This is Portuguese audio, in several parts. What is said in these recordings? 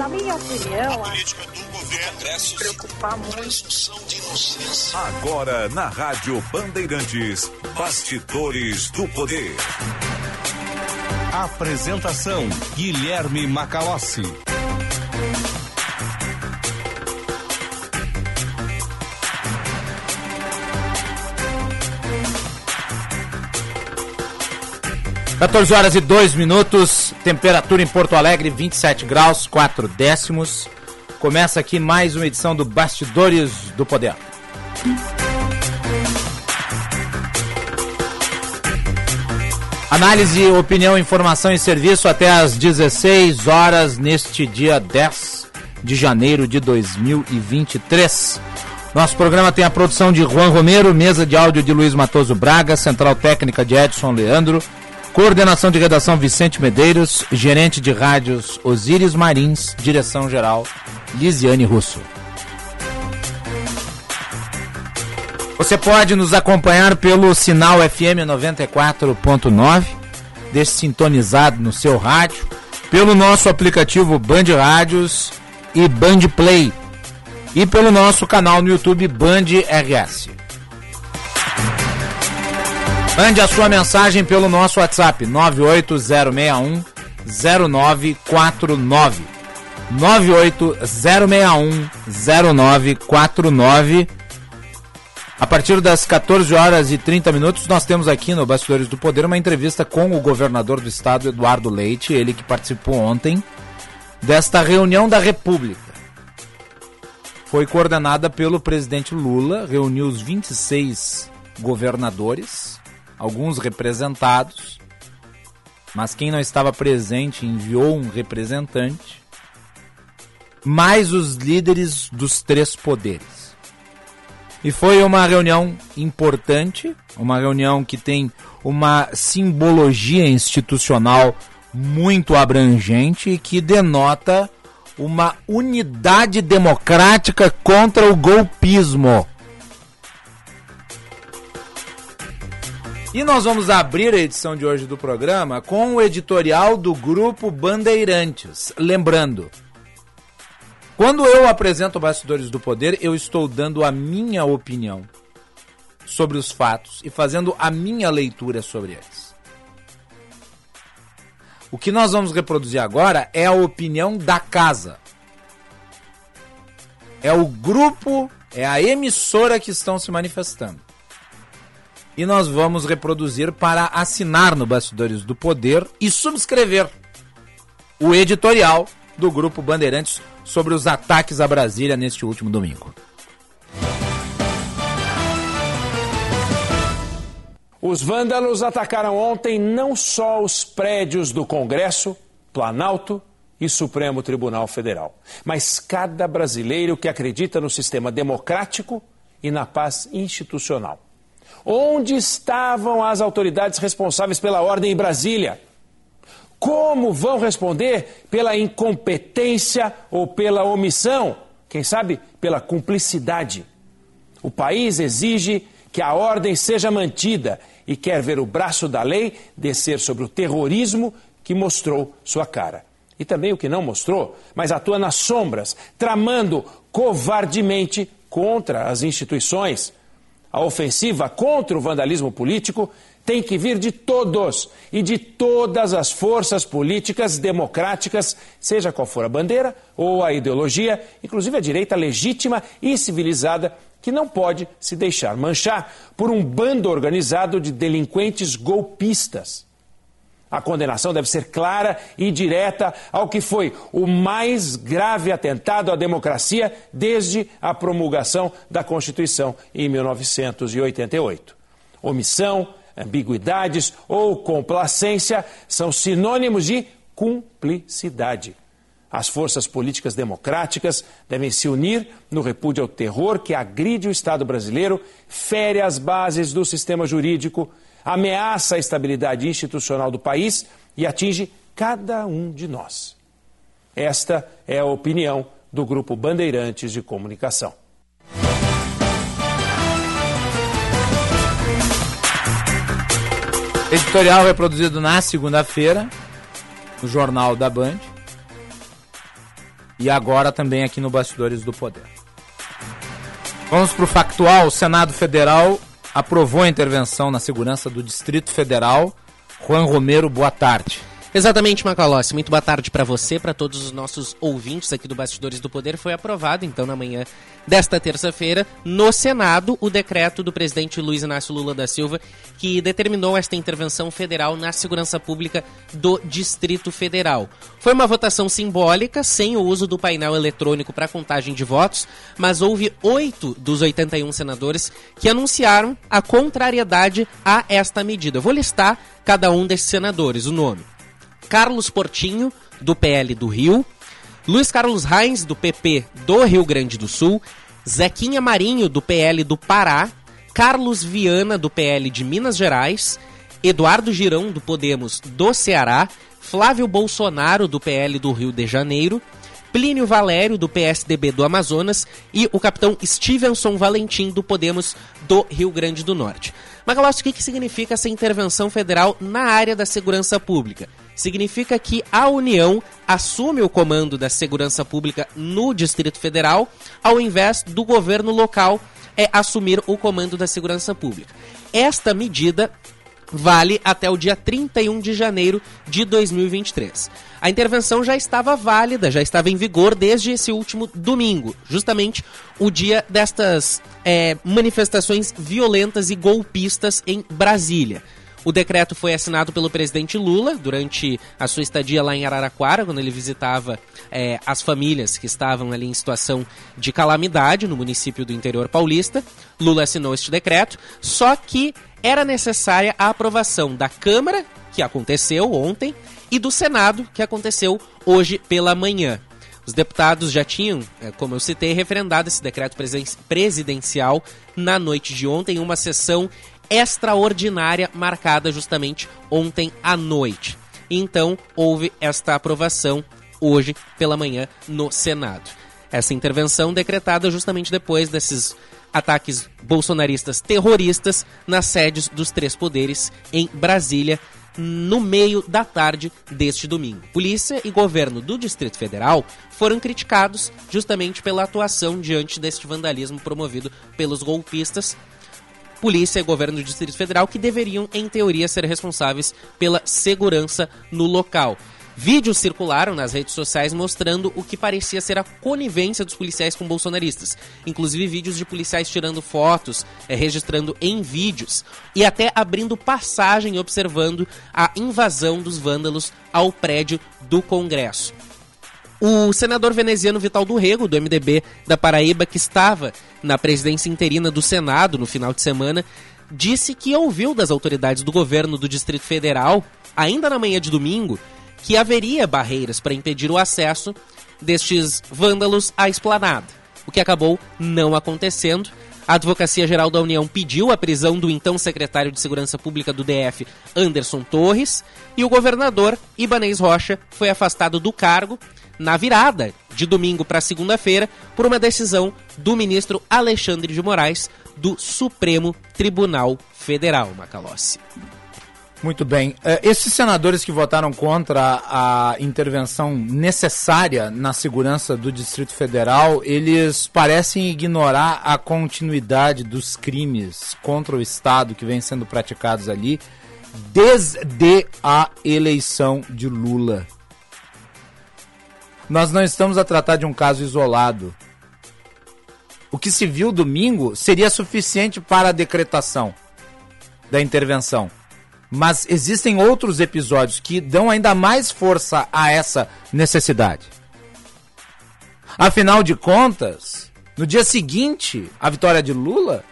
Na minha opinião, a política do governo se preocupar muito. Agora na Rádio Bandeirantes, Bastidores do Poder. Apresentação Guilherme Macalossi. 14 horas e 2 minutos, temperatura em Porto Alegre 27 graus, 4 décimos. Começa aqui mais uma edição do Bastidores do Poder. Análise, opinião, informação e serviço até às 16 horas neste dia 10 de janeiro de 2023. Nosso programa tem a produção de Juan Romero, mesa de áudio de Luiz Matoso Braga, central técnica de Edson Leandro. Coordenação de redação Vicente Medeiros, gerente de rádios Osíris Marins, direção geral Lisiane Russo. Você pode nos acompanhar pelo sinal FM 94.9, deixe sintonizado no seu rádio, pelo nosso aplicativo Band Rádios e Band Play e pelo nosso canal no YouTube Band RS. Mande a sua mensagem pelo nosso WhatsApp 98061 0949. 98061 0949. A partir das 14 horas e 30 minutos, nós temos aqui no Bastidores do Poder uma entrevista com o governador do estado, Eduardo Leite, ele que participou ontem desta reunião da República. Foi coordenada pelo presidente Lula, reuniu os 26 governadores alguns representados, mas quem não estava presente enviou um representante, mais os líderes dos três poderes. E foi uma reunião importante, uma reunião que tem uma simbologia institucional muito abrangente e que denota uma unidade democrática contra o golpismo. E nós vamos abrir a edição de hoje do programa com o editorial do grupo Bandeirantes. Lembrando, quando eu apresento Bastidores do Poder, eu estou dando a minha opinião sobre os fatos e fazendo a minha leitura sobre eles. O que nós vamos reproduzir agora é a opinião da casa. É o grupo, é a emissora que estão se manifestando e nós vamos reproduzir para assinar no Bastidores do Poder e subscrever o editorial do Grupo Bandeirantes sobre os ataques a Brasília neste último domingo. Os vândalos atacaram ontem não só os prédios do Congresso, Planalto e Supremo Tribunal Federal, mas cada brasileiro que acredita no sistema democrático e na paz institucional. Onde estavam as autoridades responsáveis pela ordem em Brasília? Como vão responder pela incompetência ou pela omissão? Quem sabe pela cumplicidade? O país exige que a ordem seja mantida e quer ver o braço da lei descer sobre o terrorismo que mostrou sua cara. E também o que não mostrou, mas atua nas sombras, tramando covardemente contra as instituições a ofensiva contra o vandalismo político tem que vir de todos e de todas as forças políticas democráticas, seja qual for a bandeira ou a ideologia, inclusive a direita legítima e civilizada, que não pode se deixar manchar por um bando organizado de delinquentes golpistas. A condenação deve ser clara e direta ao que foi o mais grave atentado à democracia desde a promulgação da Constituição em 1988. Omissão, ambiguidades ou complacência são sinônimos de cumplicidade. As forças políticas democráticas devem se unir no repúdio ao terror que agride o Estado brasileiro, fere as bases do sistema jurídico, ameaça a estabilidade institucional do país e atinge cada um de nós. Esta é a opinião do Grupo Bandeirantes de Comunicação. Editorial é produzido na segunda-feira, no Jornal da Band. e agora também aqui no Bastidores do Poder. Vamos para o factual. O Senado Federal aprovou a intervenção na segurança do Distrito Federal. Juan Romero, boa tarde. Exatamente, Macalossi. Muito boa tarde para você, para todos os nossos ouvintes aqui do Bastidores do Poder. Foi aprovado, então, na manhã desta terça-feira, no Senado, o decreto do presidente Luiz Inácio Lula da Silva, que determinou esta intervenção federal na segurança pública do Distrito Federal. Foi uma votação simbólica, sem o uso do painel eletrônico para contagem de votos, mas houve oito dos 81 senadores que anunciaram a contrariedade a esta medida. Eu vou listar cada um desses senadores, o nome. Carlos Portinho, do PL do Rio, Luiz Carlos Reis, do PP do Rio Grande do Sul, Zequinha Marinho, do PL do Pará, Carlos Viana, do PL de Minas Gerais, Eduardo Girão, do Podemos do Ceará, Flávio Bolsonaro, do PL do Rio de Janeiro, Plínio Valério, do PSDB do Amazonas, e o capitão Stevenson Valentim, do Podemos do Rio Grande do Norte. Magalhães, o que significa essa intervenção federal na área da segurança pública? Significa que a União assume o comando da segurança pública no Distrito Federal, ao invés do governo local é, assumir o comando da segurança pública. Esta medida vale até o dia 31 de janeiro de 2023. A intervenção já estava válida, já estava em vigor desde esse último domingo, justamente o dia destas é, manifestações violentas e golpistas em Brasília. O decreto foi assinado pelo presidente Lula durante a sua estadia lá em Araraquara, quando ele visitava é, as famílias que estavam ali em situação de calamidade no município do interior paulista. Lula assinou este decreto, só que era necessária a aprovação da Câmara, que aconteceu ontem, e do Senado, que aconteceu hoje pela manhã. Os deputados já tinham, é, como eu citei, referendado esse decreto presidencial na noite de ontem, em uma sessão extraordinária marcada justamente ontem à noite. Então, houve esta aprovação hoje pela manhã no Senado. Essa intervenção decretada justamente depois desses ataques bolsonaristas terroristas nas sedes dos três poderes em Brasília, no meio da tarde deste domingo. Polícia e governo do Distrito Federal foram criticados justamente pela atuação diante deste vandalismo promovido pelos golpistas polícia e governo do Distrito Federal que deveriam, em teoria, ser responsáveis pela segurança no local. Vídeos circularam nas redes sociais mostrando o que parecia ser a conivência dos policiais com bolsonaristas. Inclusive vídeos de policiais tirando fotos, é, registrando em vídeos e até abrindo passagem observando a invasão dos vândalos ao prédio do Congresso. O senador veneziano Vital do Rego, do MDB da Paraíba, que estava na presidência interina do Senado no final de semana, disse que ouviu das autoridades do governo do Distrito Federal, ainda na manhã de domingo, que haveria barreiras para impedir o acesso destes vândalos à esplanada, o que acabou não acontecendo. A Advocacia Geral da União pediu a prisão do então secretário de Segurança Pública do DF, Anderson Torres, e o governador Ibanez Rocha foi afastado do cargo na virada de domingo para segunda-feira por uma decisão do ministro Alexandre de Moraes do Supremo Tribunal Federal, Macalossi. Muito bem. Eh, esses senadores que votaram contra a intervenção necessária na segurança do Distrito Federal, eles parecem ignorar a continuidade dos crimes contra o Estado que vêm sendo praticados ali desde a eleição de Lula. Nós não estamos a tratar de um caso isolado. O que se viu domingo seria suficiente para a decretação da intervenção. Mas existem outros episódios que dão ainda mais força a essa necessidade. Afinal de contas, no dia seguinte à vitória de Lula,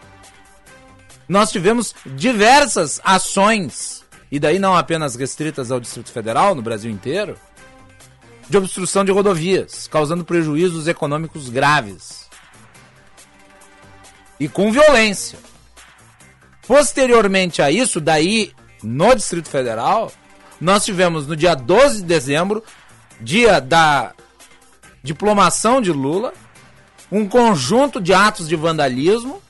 nós tivemos diversas ações, e daí não apenas restritas ao Distrito Federal, no Brasil inteiro, de obstrução de rodovias, causando prejuízos econômicos graves. E com violência. Posteriormente a isso, daí no Distrito Federal, nós tivemos no dia 12 de dezembro, dia da diplomação de Lula, um conjunto de atos de vandalismo,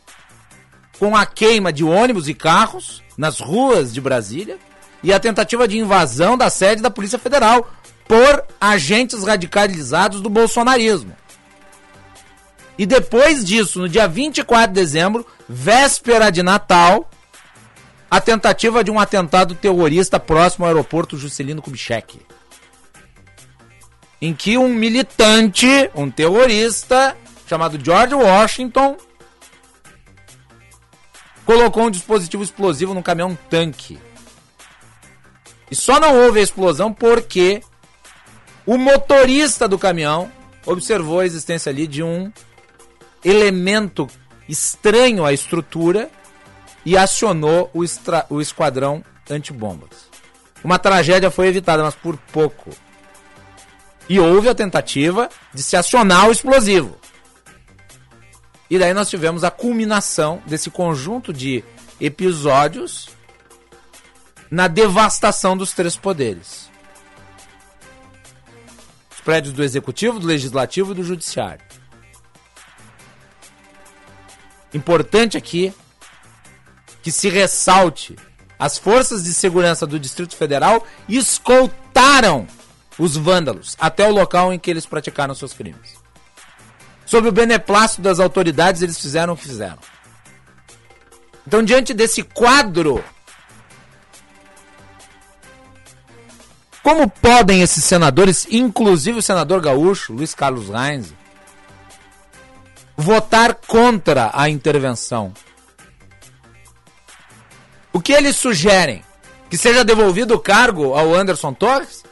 com a queima de ônibus e carros nas ruas de Brasília e a tentativa de invasão da sede da Polícia Federal por agentes radicalizados do bolsonarismo. E depois disso, no dia 24 de dezembro, véspera de Natal, a tentativa de um atentado terrorista próximo ao aeroporto Juscelino Kubitschek. Em que um militante, um terrorista, chamado George Washington, colocou um dispositivo explosivo num caminhão tanque. E só não houve a explosão porque o motorista do caminhão observou a existência ali de um elemento estranho à estrutura e acionou o, extra, o esquadrão antibombas. Uma tragédia foi evitada, mas por pouco. E houve a tentativa de se acionar o explosivo. E daí nós tivemos a culminação desse conjunto de episódios na devastação dos três poderes: os prédios do executivo, do legislativo e do judiciário. Importante aqui que se ressalte as forças de segurança do Distrito Federal escoltaram os vândalos até o local em que eles praticaram seus crimes. Sob o beneplácito das autoridades, eles fizeram o que fizeram. Então, diante desse quadro, como podem esses senadores, inclusive o senador gaúcho, Luiz Carlos Reins, votar contra a intervenção. O que eles sugerem? Que seja devolvido o cargo ao Anderson Torres?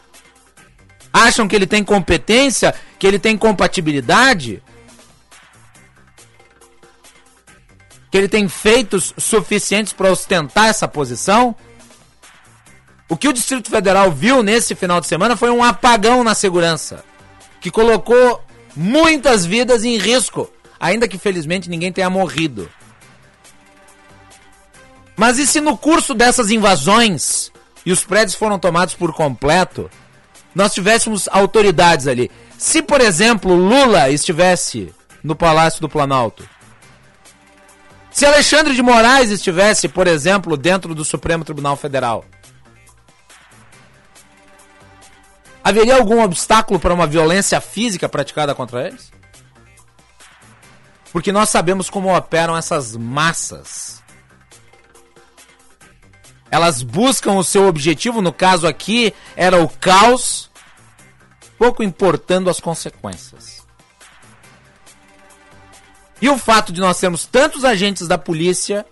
Acham que ele tem competência? Que ele tem compatibilidade? Que ele tem feitos suficientes para ostentar essa posição? O que o Distrito Federal viu nesse final de semana foi um apagão na segurança, que colocou muitas vidas em risco ainda que felizmente ninguém tenha morrido. Mas e se no curso dessas invasões e os prédios foram tomados por completo, nós tivéssemos autoridades ali? Se, por exemplo, Lula estivesse no Palácio do Planalto, se Alexandre de Moraes estivesse, por exemplo, dentro do Supremo Tribunal Federal, haveria algum obstáculo para uma violência física praticada contra eles? Porque nós sabemos como operam essas massas. Elas buscam o seu objetivo, no caso aqui era o caos, pouco importando as consequências. E o fato de nós termos tantos agentes da polícia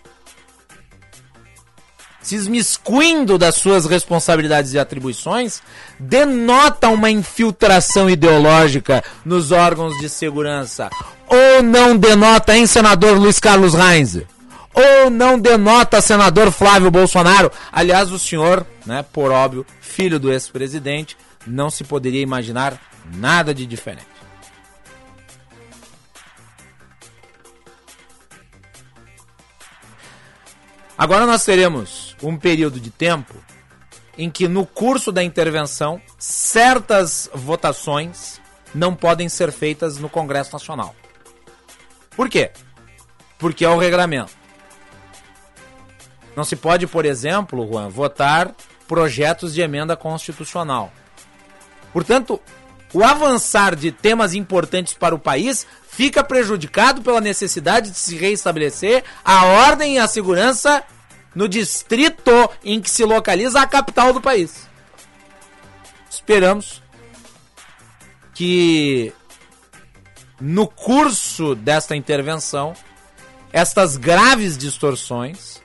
se esmiscuindo das suas responsabilidades e atribuições, denota uma infiltração ideológica nos órgãos de segurança. Ou não denota, hein, senador Luiz Carlos Reins? Ou não denota, senador Flávio Bolsonaro? Aliás, o senhor, né, por óbvio, filho do ex-presidente, não se poderia imaginar nada de diferente. Agora nós teremos um período de tempo em que, no curso da intervenção, certas votações não podem ser feitas no Congresso Nacional. Por quê? Porque é o regramento. Não se pode, por exemplo, Juan, votar projetos de emenda constitucional. Portanto, o avançar de temas importantes para o país fica prejudicado pela necessidade de se reestabelecer a ordem e a segurança no distrito em que se localiza a capital do país. Esperamos que no curso desta intervenção estas graves distorções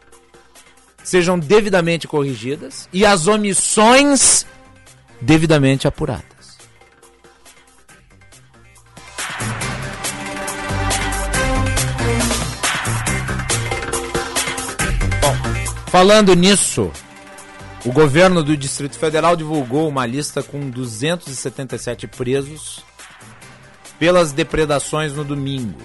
sejam devidamente corrigidas e as omissões devidamente apuradas. Falando nisso, o governo do Distrito Federal divulgou uma lista com 277 presos pelas depredações no domingo.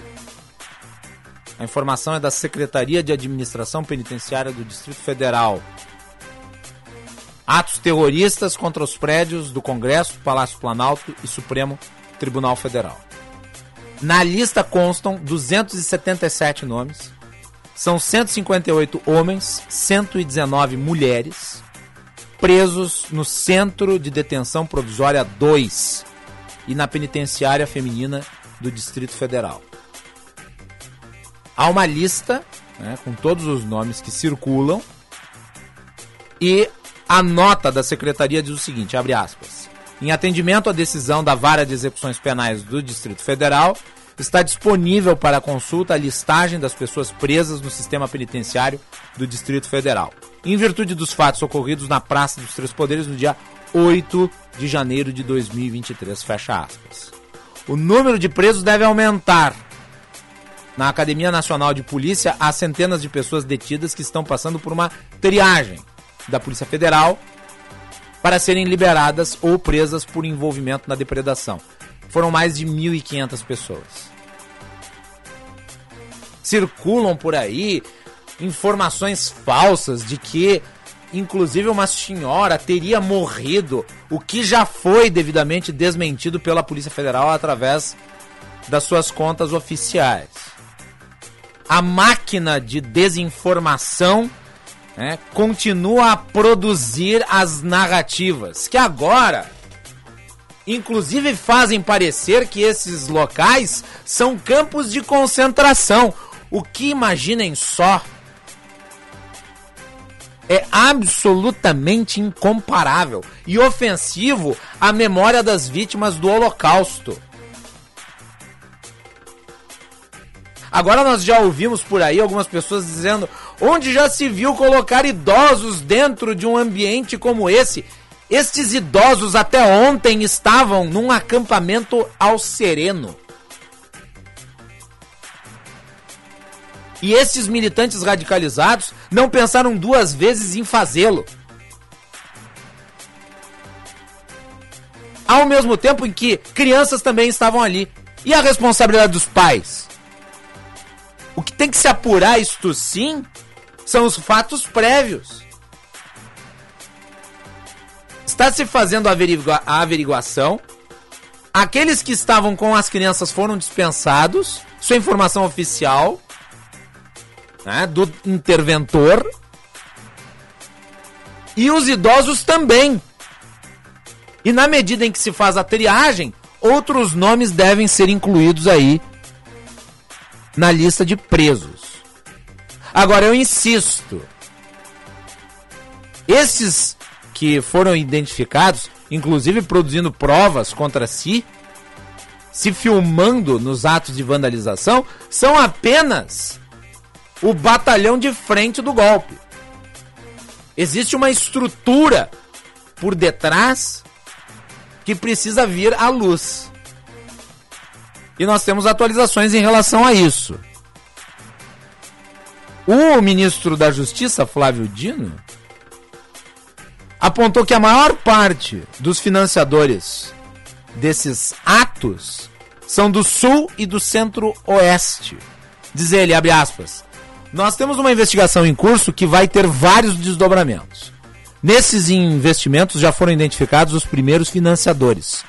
A informação é da Secretaria de Administração Penitenciária do Distrito Federal. Atos terroristas contra os prédios do Congresso, Palácio Planalto e Supremo Tribunal Federal. Na lista constam 277 nomes são 158 homens, 119 mulheres presos no Centro de Detenção Provisória 2 e na Penitenciária Feminina do Distrito Federal. Há uma lista né, com todos os nomes que circulam e a nota da secretaria diz o seguinte, abre aspas. Em atendimento à decisão da Vara de Execuções Penais do Distrito Federal, está disponível para consulta a listagem das pessoas presas no sistema penitenciário do Distrito Federal, em virtude dos fatos ocorridos na Praça dos Três Poderes no dia 8 de janeiro de 2023. Fecha aspas. O número de presos deve aumentar. Na Academia Nacional de Polícia, há centenas de pessoas detidas que estão passando por uma triagem da Polícia Federal para serem liberadas ou presas por envolvimento na depredação. Foram mais de 1.500 pessoas. Circulam por aí informações falsas de que, inclusive, uma senhora teria morrido, o que já foi devidamente desmentido pela Polícia Federal através das suas contas oficiais. A máquina de desinformação né, continua a produzir as narrativas que agora, inclusive, fazem parecer que esses locais são campos de concentração. O que imaginem só é absolutamente incomparável e ofensivo à memória das vítimas do Holocausto. Agora nós já ouvimos por aí algumas pessoas dizendo: onde já se viu colocar idosos dentro de um ambiente como esse? Estes idosos até ontem estavam num acampamento ao sereno. E esses militantes radicalizados não pensaram duas vezes em fazê-lo. Ao mesmo tempo em que crianças também estavam ali. E a responsabilidade dos pais? O que tem que se apurar, isto sim, são os fatos prévios. Está se fazendo averigua a averiguação. Aqueles que estavam com as crianças foram dispensados. Isso é informação oficial né, do interventor. E os idosos também. E na medida em que se faz a triagem, outros nomes devem ser incluídos aí na lista de presos. Agora eu insisto. Esses que foram identificados, inclusive produzindo provas contra si, se filmando nos atos de vandalização, são apenas o batalhão de frente do golpe. Existe uma estrutura por detrás que precisa vir à luz. E nós temos atualizações em relação a isso. O ministro da Justiça, Flávio Dino, apontou que a maior parte dos financiadores desses atos são do sul e do centro-oeste. Diz ele, abre aspas, nós temos uma investigação em curso que vai ter vários desdobramentos. Nesses investimentos já foram identificados os primeiros financiadores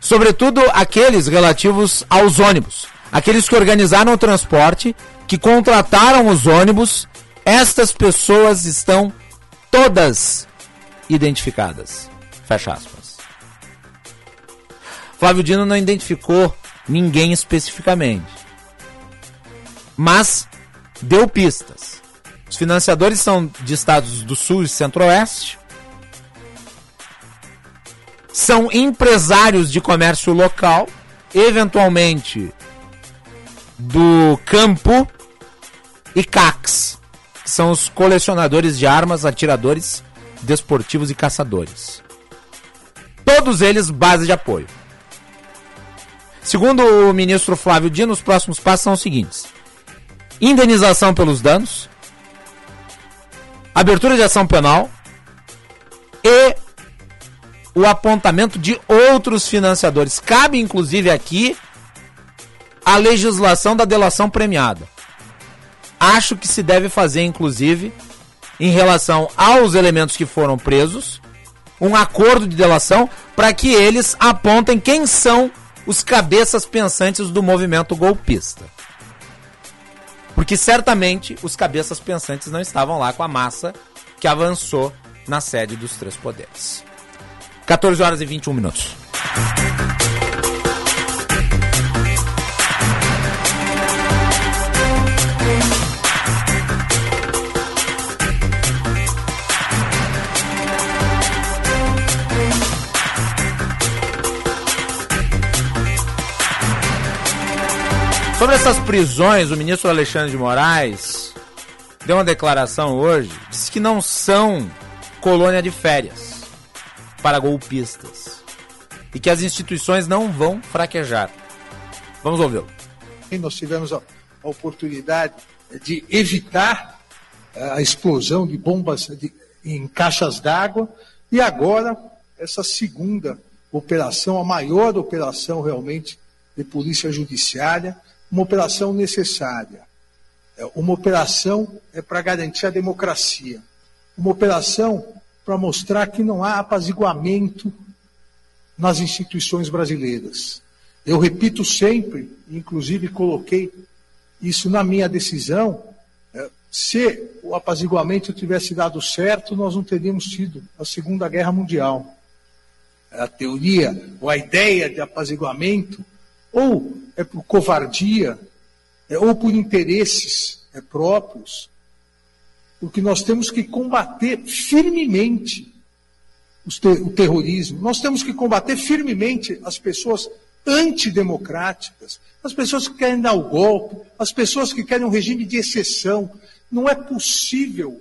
sobretudo aqueles relativos aos ônibus, aqueles que organizaram o transporte, que contrataram os ônibus, estas pessoas estão todas identificadas. Fecha aspas. Flávio Dino não identificou ninguém especificamente, mas deu pistas. Os financiadores são de estados do Sul e Centro-Oeste, são empresários de comércio local, eventualmente do campo e CACs, que são os colecionadores de armas, atiradores desportivos e caçadores. Todos eles base de apoio. Segundo o ministro Flávio Dino, os próximos passos são os seguintes: indenização pelos danos, abertura de ação penal e o apontamento de outros financiadores. Cabe, inclusive, aqui a legislação da delação premiada. Acho que se deve fazer, inclusive, em relação aos elementos que foram presos, um acordo de delação para que eles apontem quem são os cabeças pensantes do movimento golpista. Porque certamente os cabeças pensantes não estavam lá com a massa que avançou na sede dos três poderes. 14 horas e 21 minutos. Sobre essas prisões, o ministro Alexandre de Moraes deu uma declaração hoje, disse que não são colônia de férias para golpistas e que as instituições não vão fraquejar. Vamos ouvi-lo. Nós tivemos a oportunidade de evitar eh, a explosão de bombas de, em caixas d'água e agora essa segunda operação, a maior operação realmente de polícia judiciária, uma operação necessária. É, uma operação é para garantir a democracia. Uma operação para mostrar que não há apaziguamento nas instituições brasileiras. Eu repito sempre, inclusive coloquei isso na minha decisão, é, se o apaziguamento tivesse dado certo, nós não teríamos tido a Segunda Guerra Mundial. A teoria, ou a ideia de apaziguamento, ou é por covardia, é, ou por interesses é, próprios, porque nós temos que combater firmemente o terrorismo, nós temos que combater firmemente as pessoas antidemocráticas, as pessoas que querem dar o golpe, as pessoas que querem um regime de exceção. Não é possível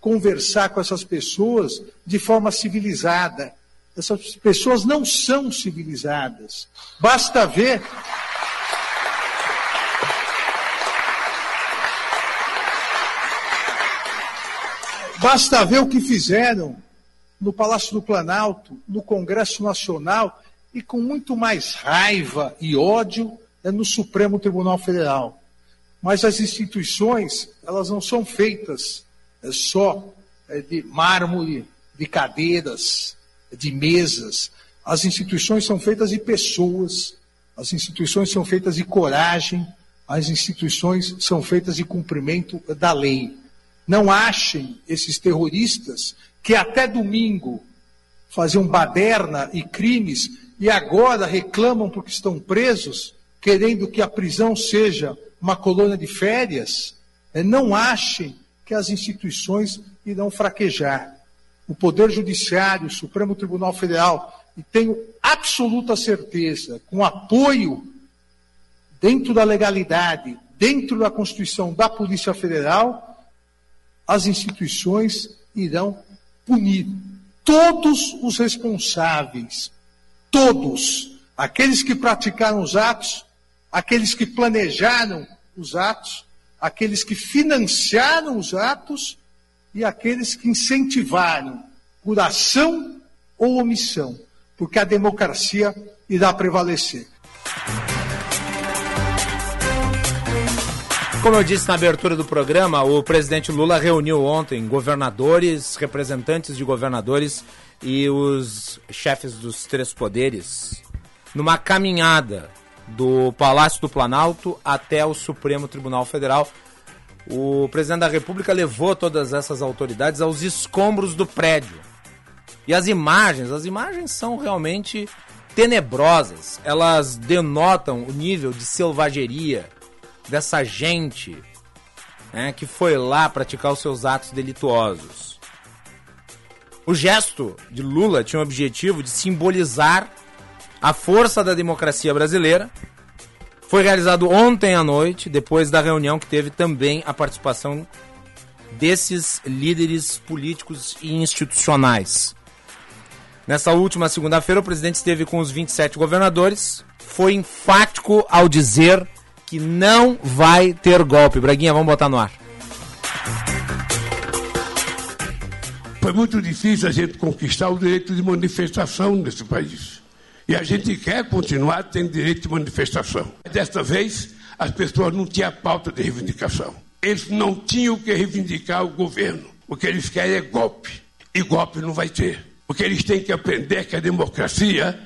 conversar com essas pessoas de forma civilizada. Essas pessoas não são civilizadas. Basta ver Basta ver o que fizeram no Palácio do Planalto, no Congresso Nacional e com muito mais raiva e ódio é no Supremo Tribunal Federal. Mas as instituições, elas não são feitas é só é, de mármore, de cadeiras, de mesas. As instituições são feitas de pessoas, as instituições são feitas de coragem, as instituições são feitas de cumprimento da lei. Não achem esses terroristas que até domingo faziam baderna e crimes e agora reclamam porque estão presos, querendo que a prisão seja uma colônia de férias. É, não achem que as instituições irão fraquejar. O Poder Judiciário, o Supremo Tribunal Federal, e tenho absoluta certeza, com apoio dentro da legalidade, dentro da Constituição da Polícia Federal, as instituições irão punir todos os responsáveis, todos, aqueles que praticaram os atos, aqueles que planejaram os atos, aqueles que financiaram os atos e aqueles que incentivaram por ação ou omissão, porque a democracia irá prevalecer. Como eu disse na abertura do programa, o presidente Lula reuniu ontem governadores, representantes de governadores e os chefes dos três poderes numa caminhada do Palácio do Planalto até o Supremo Tribunal Federal. O presidente da República levou todas essas autoridades aos escombros do prédio. E as imagens, as imagens são realmente tenebrosas. Elas denotam o nível de selvageria dessa gente né, que foi lá praticar os seus atos delituosos. O gesto de Lula tinha o objetivo de simbolizar a força da democracia brasileira. Foi realizado ontem à noite, depois da reunião que teve também a participação desses líderes políticos e institucionais. Nessa última segunda-feira, o presidente esteve com os 27 governadores, foi enfático ao dizer que não vai ter golpe. Braguinha, vamos botar no ar. Foi muito difícil a gente conquistar o direito de manifestação nesse país. E a gente quer continuar tendo direito de manifestação. Desta vez, as pessoas não tinham pauta de reivindicação. Eles não tinham que reivindicar o governo. O que eles querem é golpe. E golpe não vai ter. Porque eles têm que aprender que a democracia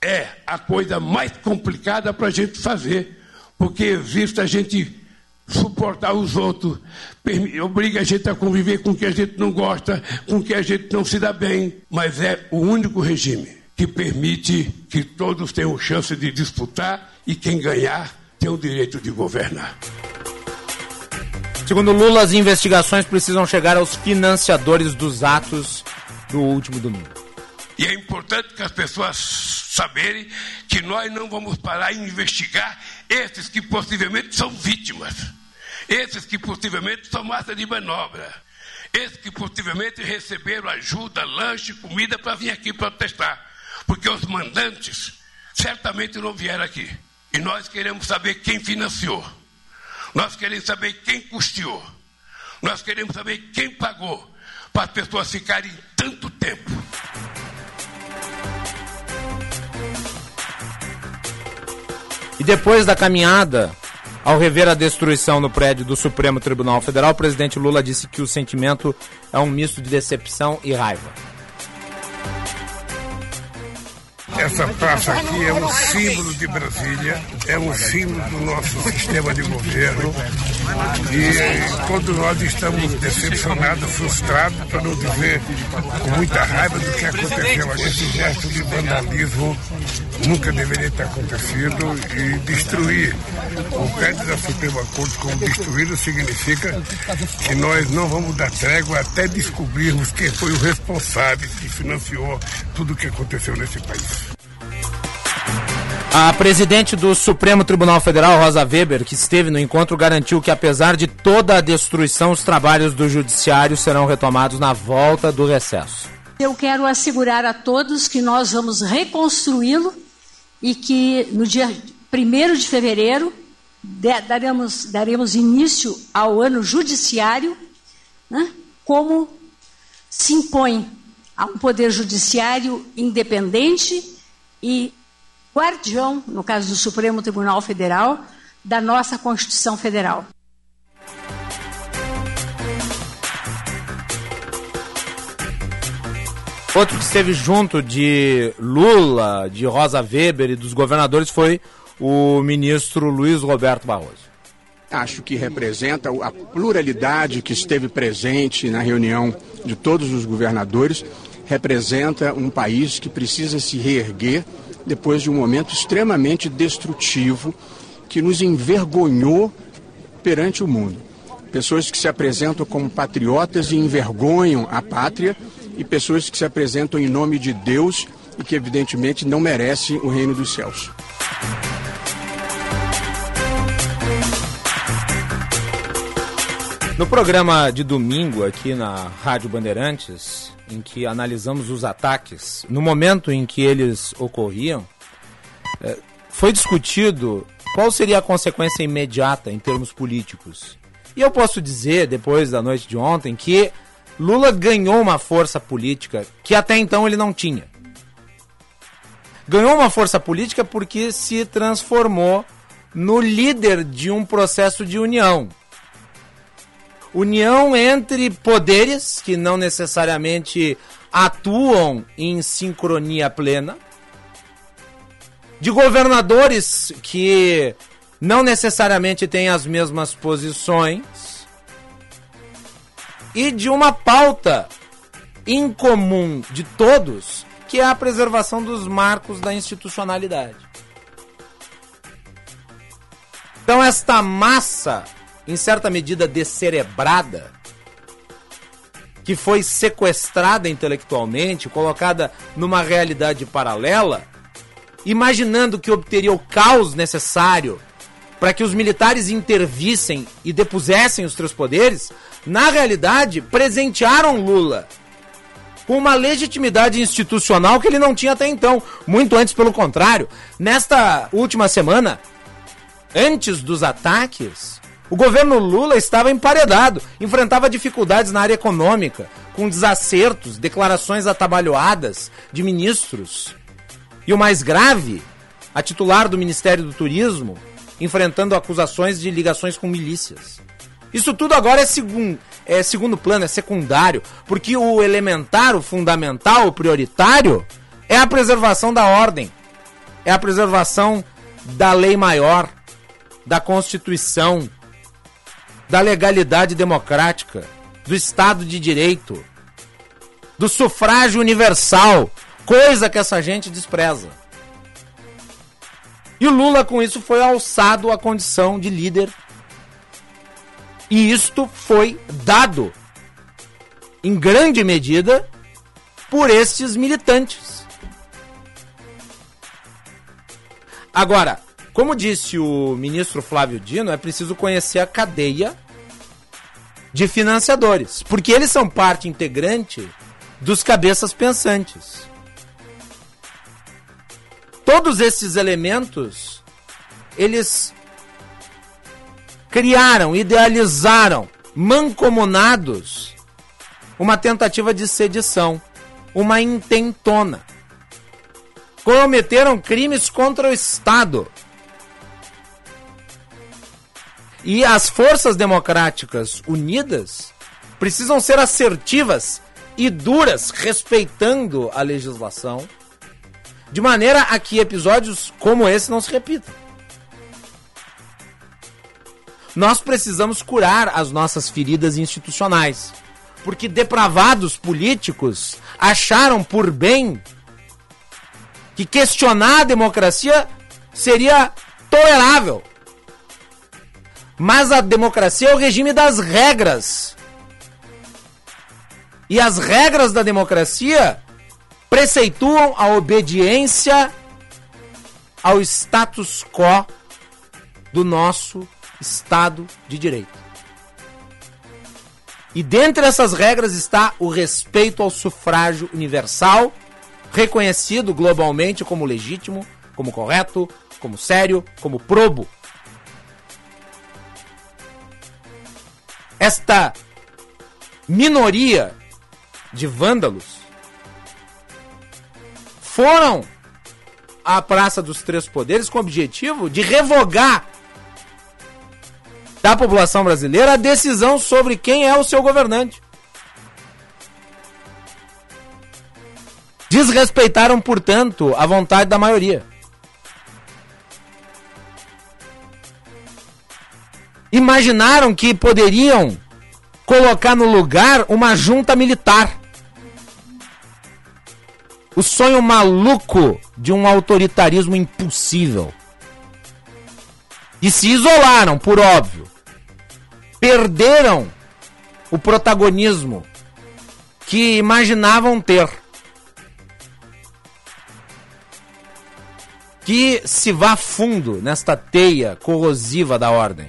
é a coisa mais complicada para a gente fazer porque existe a gente suportar os outros, obriga a gente a conviver com o que a gente não gosta, com o que a gente não se dá bem, mas é o único regime que permite que todos tenham chance de disputar e quem ganhar tem o direito de governar. Segundo Lula, as investigações precisam chegar aos financiadores dos atos do último domingo. E é importante que as pessoas saberem que nós não vamos parar em investigar esses que possivelmente são vítimas, esses que possivelmente são massa de manobra, esses que possivelmente receberam ajuda, lanche, comida para vir aqui protestar porque os mandantes certamente não vieram aqui. E nós queremos saber quem financiou. Nós queremos saber quem custeou. Nós queremos saber quem pagou para as pessoas ficarem tanto tempo. Depois da caminhada, ao rever a destruição no prédio do Supremo Tribunal Federal, o presidente Lula disse que o sentimento é um misto de decepção e raiva. Essa praça aqui é um símbolo de Brasília, é um símbolo do nosso sistema de governo e todos nós estamos decepcionados, frustrados, para não dizer com muita raiva do que aconteceu. Esse gesto de vandalismo nunca deveria ter acontecido e destruir o prédio da Suprema Corte como destruído significa que nós não vamos dar trégua até descobrirmos quem foi o responsável que financiou tudo o que aconteceu nesse país. A presidente do Supremo Tribunal Federal, Rosa Weber, que esteve no encontro, garantiu que, apesar de toda a destruição, os trabalhos do Judiciário serão retomados na volta do recesso. Eu quero assegurar a todos que nós vamos reconstruí-lo e que no dia 1 de fevereiro daremos, daremos início ao ano judiciário, né, como se impõe a um poder judiciário independente e guardião, no caso do Supremo Tribunal Federal, da nossa Constituição Federal. Outro que esteve junto de Lula, de Rosa Weber e dos governadores foi o ministro Luiz Roberto Barroso. Acho que representa a pluralidade que esteve presente na reunião de todos os governadores, representa um país que precisa se reerguer depois de um momento extremamente destrutivo que nos envergonhou perante o mundo. Pessoas que se apresentam como patriotas e envergonham a pátria, e pessoas que se apresentam em nome de Deus e que, evidentemente, não merecem o reino dos céus. No programa de domingo aqui na Rádio Bandeirantes, em que analisamos os ataques, no momento em que eles ocorriam, é, foi discutido qual seria a consequência imediata em termos políticos. E eu posso dizer, depois da noite de ontem, que Lula ganhou uma força política que até então ele não tinha. Ganhou uma força política porque se transformou no líder de um processo de união união entre poderes que não necessariamente atuam em sincronia plena, de governadores que não necessariamente têm as mesmas posições e de uma pauta incomum de todos, que é a preservação dos marcos da institucionalidade. Então esta massa em certa medida descerebrada, que foi sequestrada intelectualmente, colocada numa realidade paralela, imaginando que obteria o caos necessário para que os militares intervissem e depusessem os três poderes, na realidade presentearam Lula com uma legitimidade institucional que ele não tinha até então, muito antes pelo contrário. Nesta última semana, antes dos ataques, o governo Lula estava emparedado, enfrentava dificuldades na área econômica, com desacertos, declarações atabalhoadas de ministros. E o mais grave, a titular do Ministério do Turismo, enfrentando acusações de ligações com milícias. Isso tudo agora é, segun, é segundo plano, é secundário, porque o elementar, o fundamental, o prioritário é a preservação da ordem, é a preservação da lei maior, da Constituição, da legalidade democrática, do Estado de Direito, do sufrágio universal, coisa que essa gente despreza. E o Lula, com isso, foi alçado à condição de líder. E isto foi dado, em grande medida, por estes militantes. Agora, como disse o ministro Flávio Dino, é preciso conhecer a cadeia de financiadores, porque eles são parte integrante dos cabeças pensantes. Todos esses elementos eles criaram, idealizaram, mancomunados uma tentativa de sedição, uma intentona. Cometeram crimes contra o Estado E as forças democráticas unidas precisam ser assertivas e duras, respeitando a legislação, de maneira a que episódios como esse não se repitam. Nós precisamos curar as nossas feridas institucionais, porque depravados políticos acharam por bem que questionar a democracia seria tolerável. Mas a democracia é o regime das regras. E as regras da democracia preceituam a obediência ao status quo do nosso Estado de Direito. E dentre essas regras está o respeito ao sufrágio universal, reconhecido globalmente como legítimo, como correto, como sério, como probo. Esta minoria de vândalos foram à Praça dos Três Poderes com o objetivo de revogar da população brasileira a decisão sobre quem é o seu governante. Desrespeitaram, portanto, a vontade da maioria. Imaginaram que poderiam colocar no lugar uma junta militar. O sonho maluco de um autoritarismo impossível. E se isolaram, por óbvio. Perderam o protagonismo que imaginavam ter. Que se vá fundo nesta teia corrosiva da ordem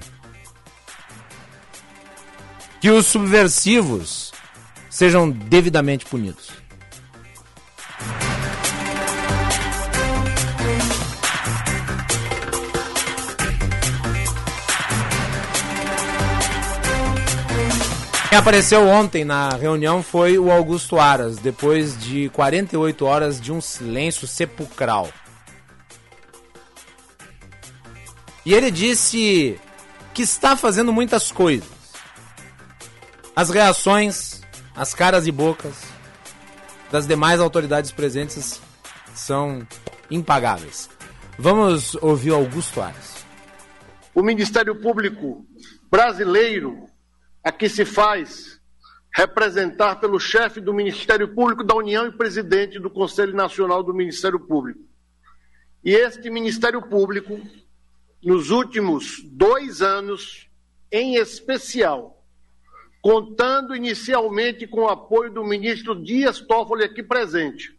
que os subversivos sejam devidamente punidos. Quem apareceu ontem na reunião foi o Augusto Aras, depois de 48 horas de um silêncio sepulcral. E ele disse que está fazendo muitas coisas as reações, as caras e bocas das demais autoridades presentes são impagáveis. Vamos ouvir Augusto Ares. O Ministério Público brasileiro aqui se faz representar pelo chefe do Ministério Público da União e presidente do Conselho Nacional do Ministério Público. E este Ministério Público, nos últimos dois anos, em especial, contando inicialmente com o apoio do ministro Dias Toffoli aqui presente.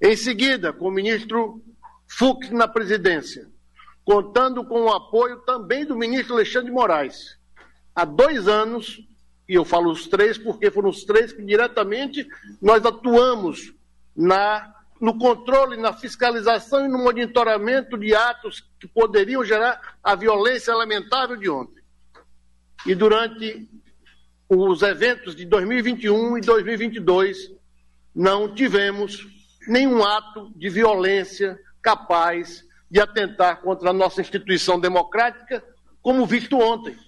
Em seguida, com o ministro Fux na presidência, contando com o apoio também do ministro Alexandre de Moraes. Há dois anos, e eu falo os três porque foram os três que diretamente nós atuamos na, no controle, na fiscalização e no monitoramento de atos que poderiam gerar a violência lamentável de ontem. E durante os eventos de 2021 e 2022, não tivemos nenhum ato de violência capaz de atentar contra a nossa instituição democrática, como visto ontem.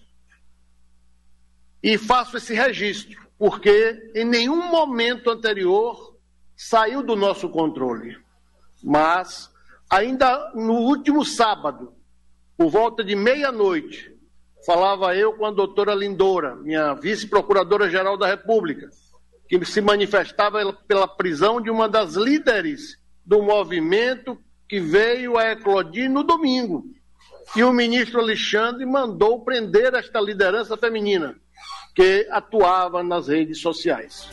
E faço esse registro, porque em nenhum momento anterior saiu do nosso controle. Mas, ainda no último sábado, por volta de meia-noite, falava eu com a doutora Lindora, minha vice-procuradora-geral da República, que se manifestava pela prisão de uma das líderes do movimento que veio a eclodir no domingo. E o ministro Alexandre mandou prender esta liderança feminina que atuava nas redes sociais.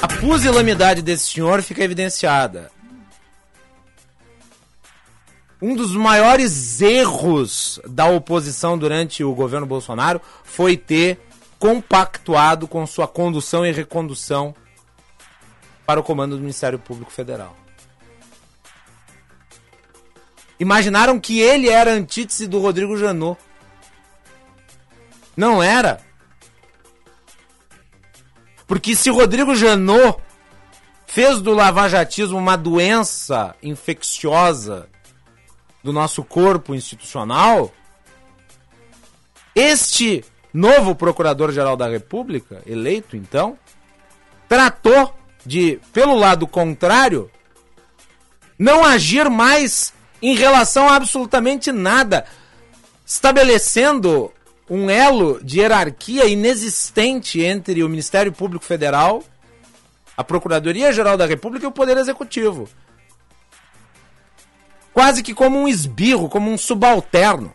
A pusilanimidade desse senhor fica evidenciada. Um dos maiores erros da oposição durante o governo Bolsonaro foi ter compactuado com sua condução e recondução para o comando do Ministério Público Federal. Imaginaram que ele era a antítese do Rodrigo Janot. Não era. Porque se Rodrigo Janot fez do lavajatismo uma doença infecciosa do nosso corpo institucional, este novo Procurador-Geral da República, eleito então, tratou de, pelo lado contrário, não agir mais em relação a absolutamente nada, estabelecendo um elo de hierarquia inexistente entre o Ministério Público Federal, a Procuradoria-Geral da República e o Poder Executivo. Quase que como um esbirro, como um subalterno.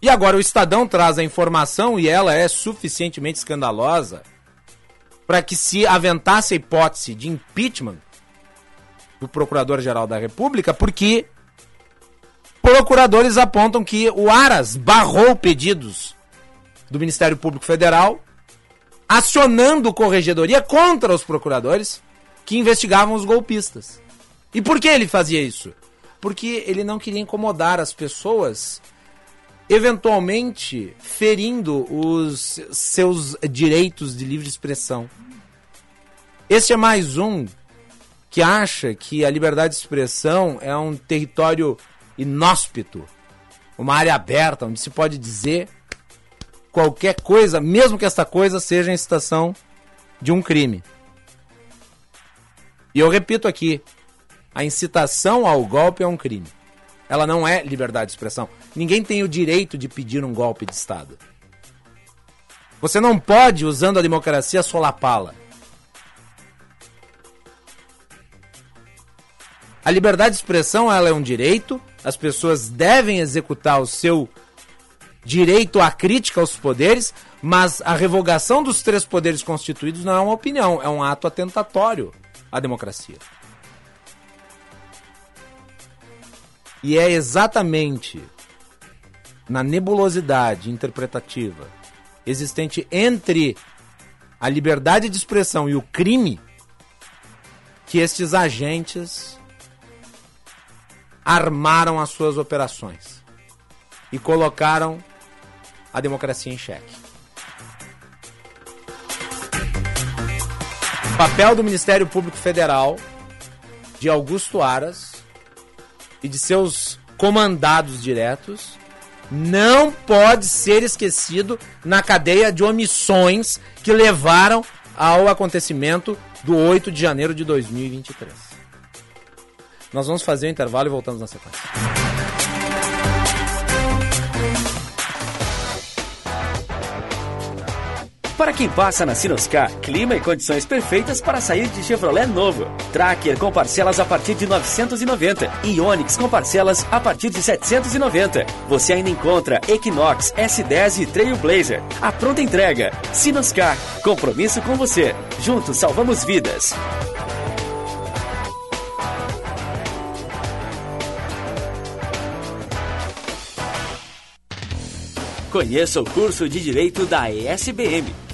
E agora o Estadão traz a informação e ela é suficientemente escandalosa para que se aventasse a hipótese de impeachment do Procurador-Geral da República, porque procuradores apontam que o Aras barrou pedidos do Ministério Público Federal, acionando corregedoria contra os procuradores que investigavam os golpistas. E por que ele fazia isso? Porque ele não queria incomodar as pessoas, eventualmente ferindo os seus direitos de livre expressão. Este é mais um que acha que a liberdade de expressão é um território inóspito, uma área aberta onde se pode dizer qualquer coisa, mesmo que esta coisa seja a incitação de um crime. E eu repito aqui, a incitação ao golpe é um crime. Ela não é liberdade de expressão. Ninguém tem o direito de pedir um golpe de Estado. Você não pode, usando a democracia, solapá-la. A liberdade de expressão ela é um direito, as pessoas devem executar o seu direito à crítica aos poderes, mas a revogação dos três poderes constituídos não é uma opinião, é um ato atentatório à democracia. E é exatamente na nebulosidade interpretativa existente entre a liberdade de expressão e o crime que estes agentes armaram as suas operações e colocaram a democracia em xeque. Papel do Ministério Público Federal, de Augusto Aras e de seus comandados diretos, não pode ser esquecido na cadeia de omissões que levaram ao acontecimento do 8 de janeiro de 2023. Nós vamos fazer o intervalo e voltamos na sequência. Para quem passa na Sinoscar, clima e condições perfeitas para sair de Chevrolet novo. Tracker com parcelas a partir de 990 e Onix com parcelas a partir de 790. Você ainda encontra Equinox, S10 e Trailblazer. A pronta entrega. Sinoscar, compromisso com você. Juntos salvamos vidas. Conheça o curso de Direito da ESBM,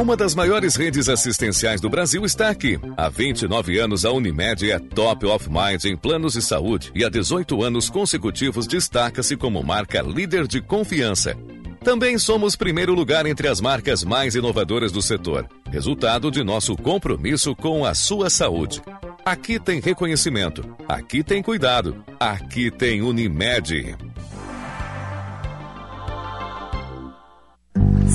Uma das maiores redes assistenciais do Brasil está aqui. Há 29 anos, a Unimed é top of mind em planos de saúde e há 18 anos consecutivos destaca-se como marca líder de confiança. Também somos primeiro lugar entre as marcas mais inovadoras do setor, resultado de nosso compromisso com a sua saúde. Aqui tem reconhecimento, aqui tem cuidado, aqui tem Unimed.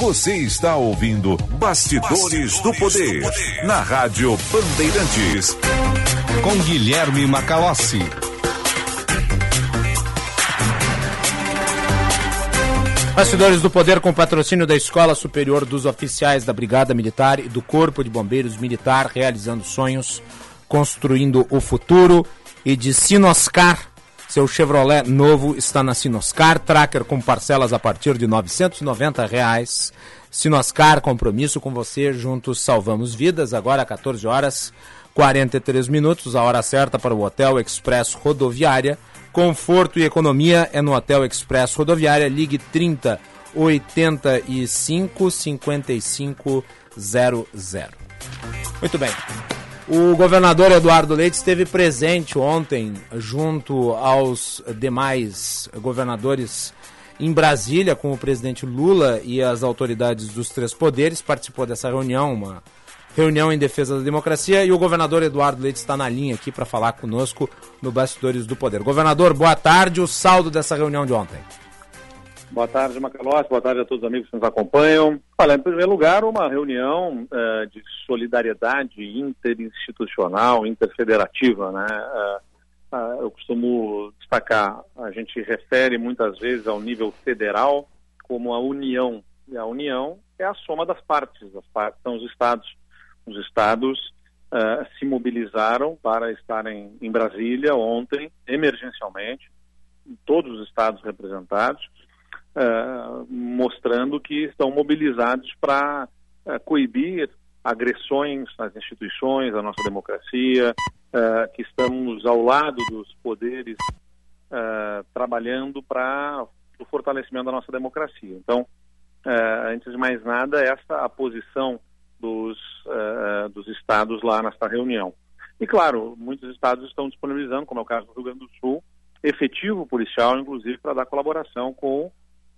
Você está ouvindo Bastidores, do, poder, na Rádio Bandeirantes. Com Guilherme Macalossi. Bastidores do Poder com patrocínio da Escola Superior dos Oficiais da Brigada Militar e do Corpo de Bombeiros Militar, realizando sonhos, construindo o futuro. E de Sinoscar, seu Chevrolet novo está na Sinoscar, tracker com parcelas a partir de 990 reais. Sinoscar, compromisso com você, juntos salvamos vidas. Agora 14 horas 43 minutos, a hora certa para o Hotel Express Rodoviária. Conforto e economia é no Hotel Express Rodoviária. Ligue 30 85 55 00. Muito bem. O governador Eduardo Leite esteve presente ontem, junto aos demais governadores em Brasília, com o presidente Lula e as autoridades dos três poderes. Participou dessa reunião, uma reunião em defesa da democracia. E o governador Eduardo Leite está na linha aqui para falar conosco no Bastidores do Poder. Governador, boa tarde. O saldo dessa reunião de ontem. Boa tarde, Macalós. Boa tarde a todos os amigos que nos acompanham. Olha, em primeiro lugar, uma reunião uh, de solidariedade interinstitucional, interfederativa, né? Uh, uh, eu costumo destacar, a gente refere muitas vezes ao nível federal como a união. E a união é a soma das partes. Partes são os estados. Os estados se mobilizaram para estarem em Brasília ontem, emergencialmente, todos os estados representados, uh, mostrando que estão mobilizados para uh, coibir agressões às instituições, à nossa democracia, uh, que estamos ao lado dos poderes trabalhando para o fortalecimento da nossa democracia. Então, antes de mais nada, essa a posição dos, dos estados lá nesta reunião. E claro, muitos estados estão disponibilizando, como é o caso do Rio Grande do Sul, efetivo policial, inclusive, para dar colaboração com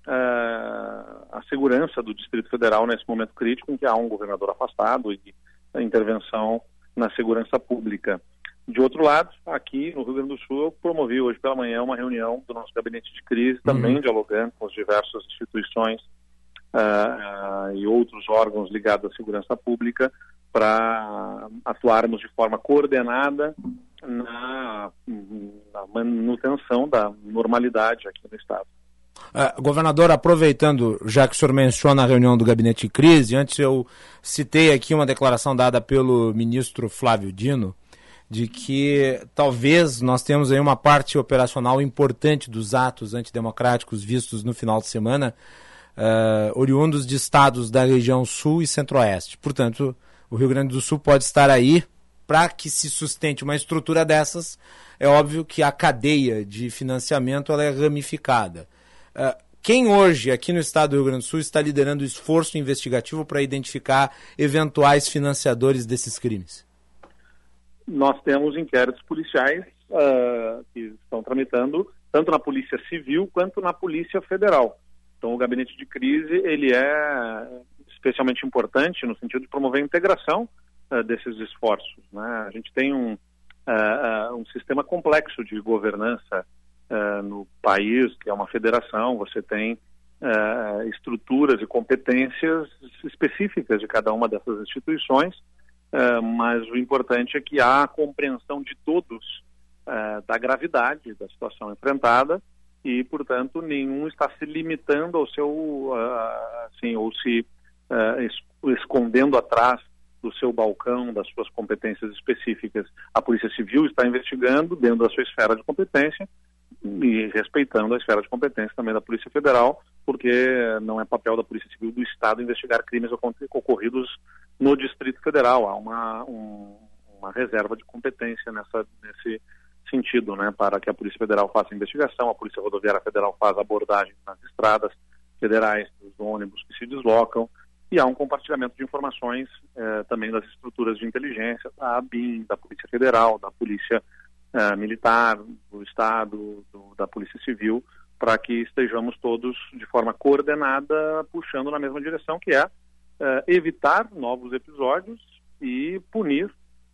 uh, a segurança do Distrito Federal nesse momento crítico em que há um governador afastado e a intervenção na segurança pública. De outro lado, aqui no Rio Grande do Sul, eu promovi hoje pela manhã uma reunião do nosso gabinete de crise, também uhum. dialogando com as diversas instituições uh, e outros órgãos ligados à segurança pública para atuarmos de forma coordenada na, na manutenção da normalidade aqui no Estado. Uh, governador, aproveitando, já que o senhor menciona a reunião do gabinete de crise, antes eu citei aqui uma declaração dada pelo ministro Flávio Dino, de que talvez nós temos aí uma parte operacional importante dos atos antidemocráticos vistos no final de semana, uh, oriundos de estados da região sul e centro-oeste. Portanto, o Rio Grande do Sul pode estar aí para que se sustente uma estrutura dessas. É óbvio que a cadeia de financiamento ela é ramificada. Uh, quem hoje, aqui no estado do Rio Grande do Sul, está liderando o esforço investigativo para identificar eventuais financiadores desses crimes? Nós temos inquéritos policiais uh, que estão tramitando, tanto na Polícia Civil quanto na Polícia Federal. Então, o gabinete de crise ele é especialmente importante no sentido de promover a integração uh, desses esforços. Né? A gente tem um, uh, um sistema complexo de governança no país, que é uma federação. Você tem estruturas e competências específicas de cada uma dessas instituições, mas o importante é que há a compreensão de todos da gravidade da situação enfrentada e, portanto, nenhum está se limitando ao seu, uh, assim, ou se uh, escondendo atrás do seu balcão, das suas competências específicas. A Polícia Civil está investigando dentro da sua esfera de competência e respeitando a esfera de competência também da Polícia Federal, porque não é papel da Polícia Civil do Estado investigar crimes ocorridos no Distrito Federal. Há uma, um, uma reserva de competência nessa, nesse, sentido, né, para que a Polícia Federal faça investigação, a Polícia Rodoviária Federal faz abordagem nas estradas federais, dos ônibus que se deslocam, e há um compartilhamento de informações eh, também das estruturas de inteligência, da ABIN, da Polícia Federal, da Polícia eh, Militar, do Estado, do, da Polícia Civil, para que estejamos todos de forma coordenada, puxando na mesma direção, que é eh, evitar novos episódios e punir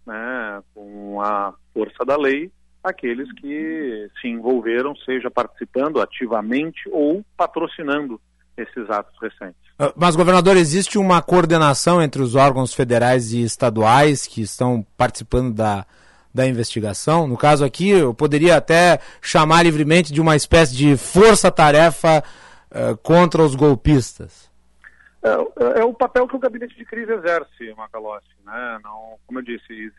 né, com a força da lei aqueles que se envolveram, seja participando ativamente ou patrocinando esses atos recentes. Ah, mas, governador, existe uma coordenação entre os órgãos federais e estaduais que estão participando da, da investigação? No caso aqui, eu poderia até chamar livremente de uma espécie de força-tarefa uh, contra os golpistas. É, é, o papel que o gabinete de crise exerce, Macalossi. Né? Não, como eu disse,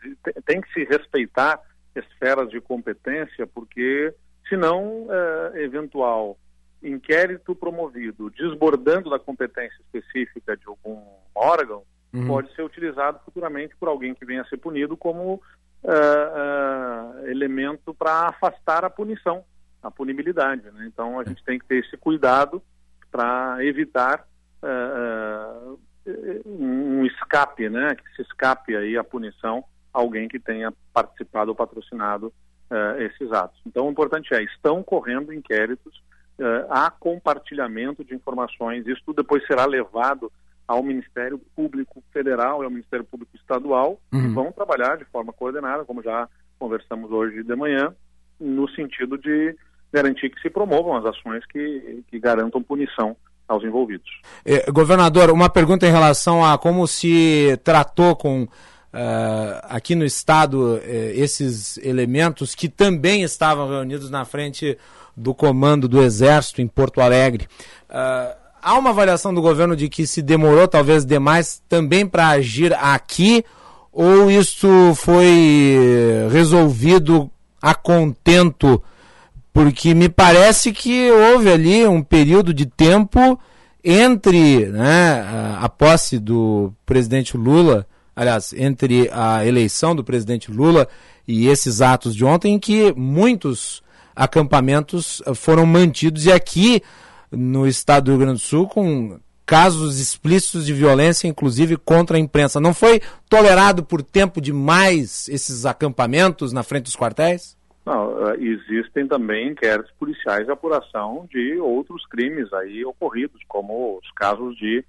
tem que se respeitar esferas de competência, porque senão é, eventual inquérito promovido desbordando da competência específica de algum órgão uhum. pode ser utilizado futuramente por alguém que venha a ser punido como é, é, elemento para afastar a punição, a punibilidade. Né? Então a gente tem que ter esse cuidado para evitar é, um escape, né? que se escape aí a punição alguém que tenha participado ou patrocinado uh, esses atos. Então, o importante é, estão correndo inquéritos, uh, há compartilhamento de informações, isso tudo depois será levado ao Ministério Público Federal e ao Ministério Público Estadual, uhum. que vão trabalhar de forma coordenada, como já conversamos hoje de manhã, no sentido de garantir que se promovam as ações que, que garantam punição aos envolvidos. Eh, governador, uma pergunta em relação a como se tratou com Uh, aqui no estado uh, esses elementos que também estavam reunidos na frente do comando do Exército em Porto Alegre. Uh, há uma avaliação do governo de que se demorou talvez demais também para agir aqui ou isso foi resolvido a contento? Porque me parece que houve ali um período de tempo entre né, a, posse do presidente Lula aliás, entre a eleição do presidente Lula e esses atos de ontem, em que muitos acampamentos eh, foram mantidos e aqui no estado do Rio Grande do Sul com casos explícitos de violência, inclusive contra a imprensa. Não foi tolerado por tempo demais esses acampamentos na frente dos quartéis? Não, eh, existem também inquéritos policiais de apuração de outros crimes aí ocorridos, como os casos de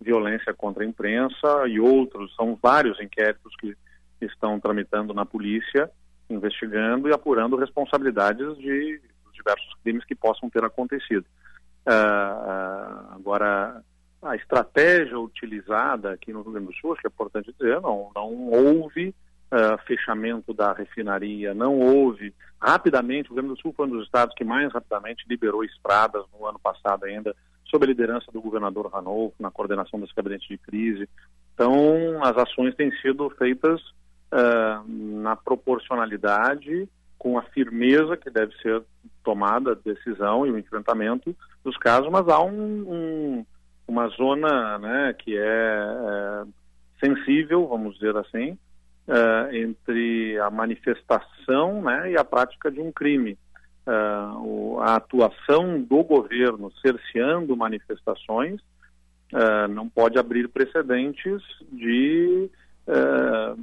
violência contra a imprensa e outros. São vários inquéritos que estão tramitando na polícia, investigando e apurando responsabilidades de diversos crimes que possam ter acontecido. Uh, agora, a estratégia utilizada aqui no Rio Grande do Sul, acho que é importante dizer, não, não houve uh, fechamento da refinaria, não houve. Rapidamente, o Rio Grande do Sul foi um dos estados que mais rapidamente liberou estradas no ano passado ainda, sob a liderança do governador Ranolfo, na coordenação desse gabinete de crise. Então, as ações têm sido feitas uh, na proporcionalidade, com a firmeza que deve ser tomada decisão e o enfrentamento dos casos, mas há um, um, uma zona né, que é, é, sensível, vamos dizer assim, uh, entre a manifestação né, e a prática de um crime. Uh, a atuação do governo cerceando manifestações uh, não pode abrir precedentes de uh,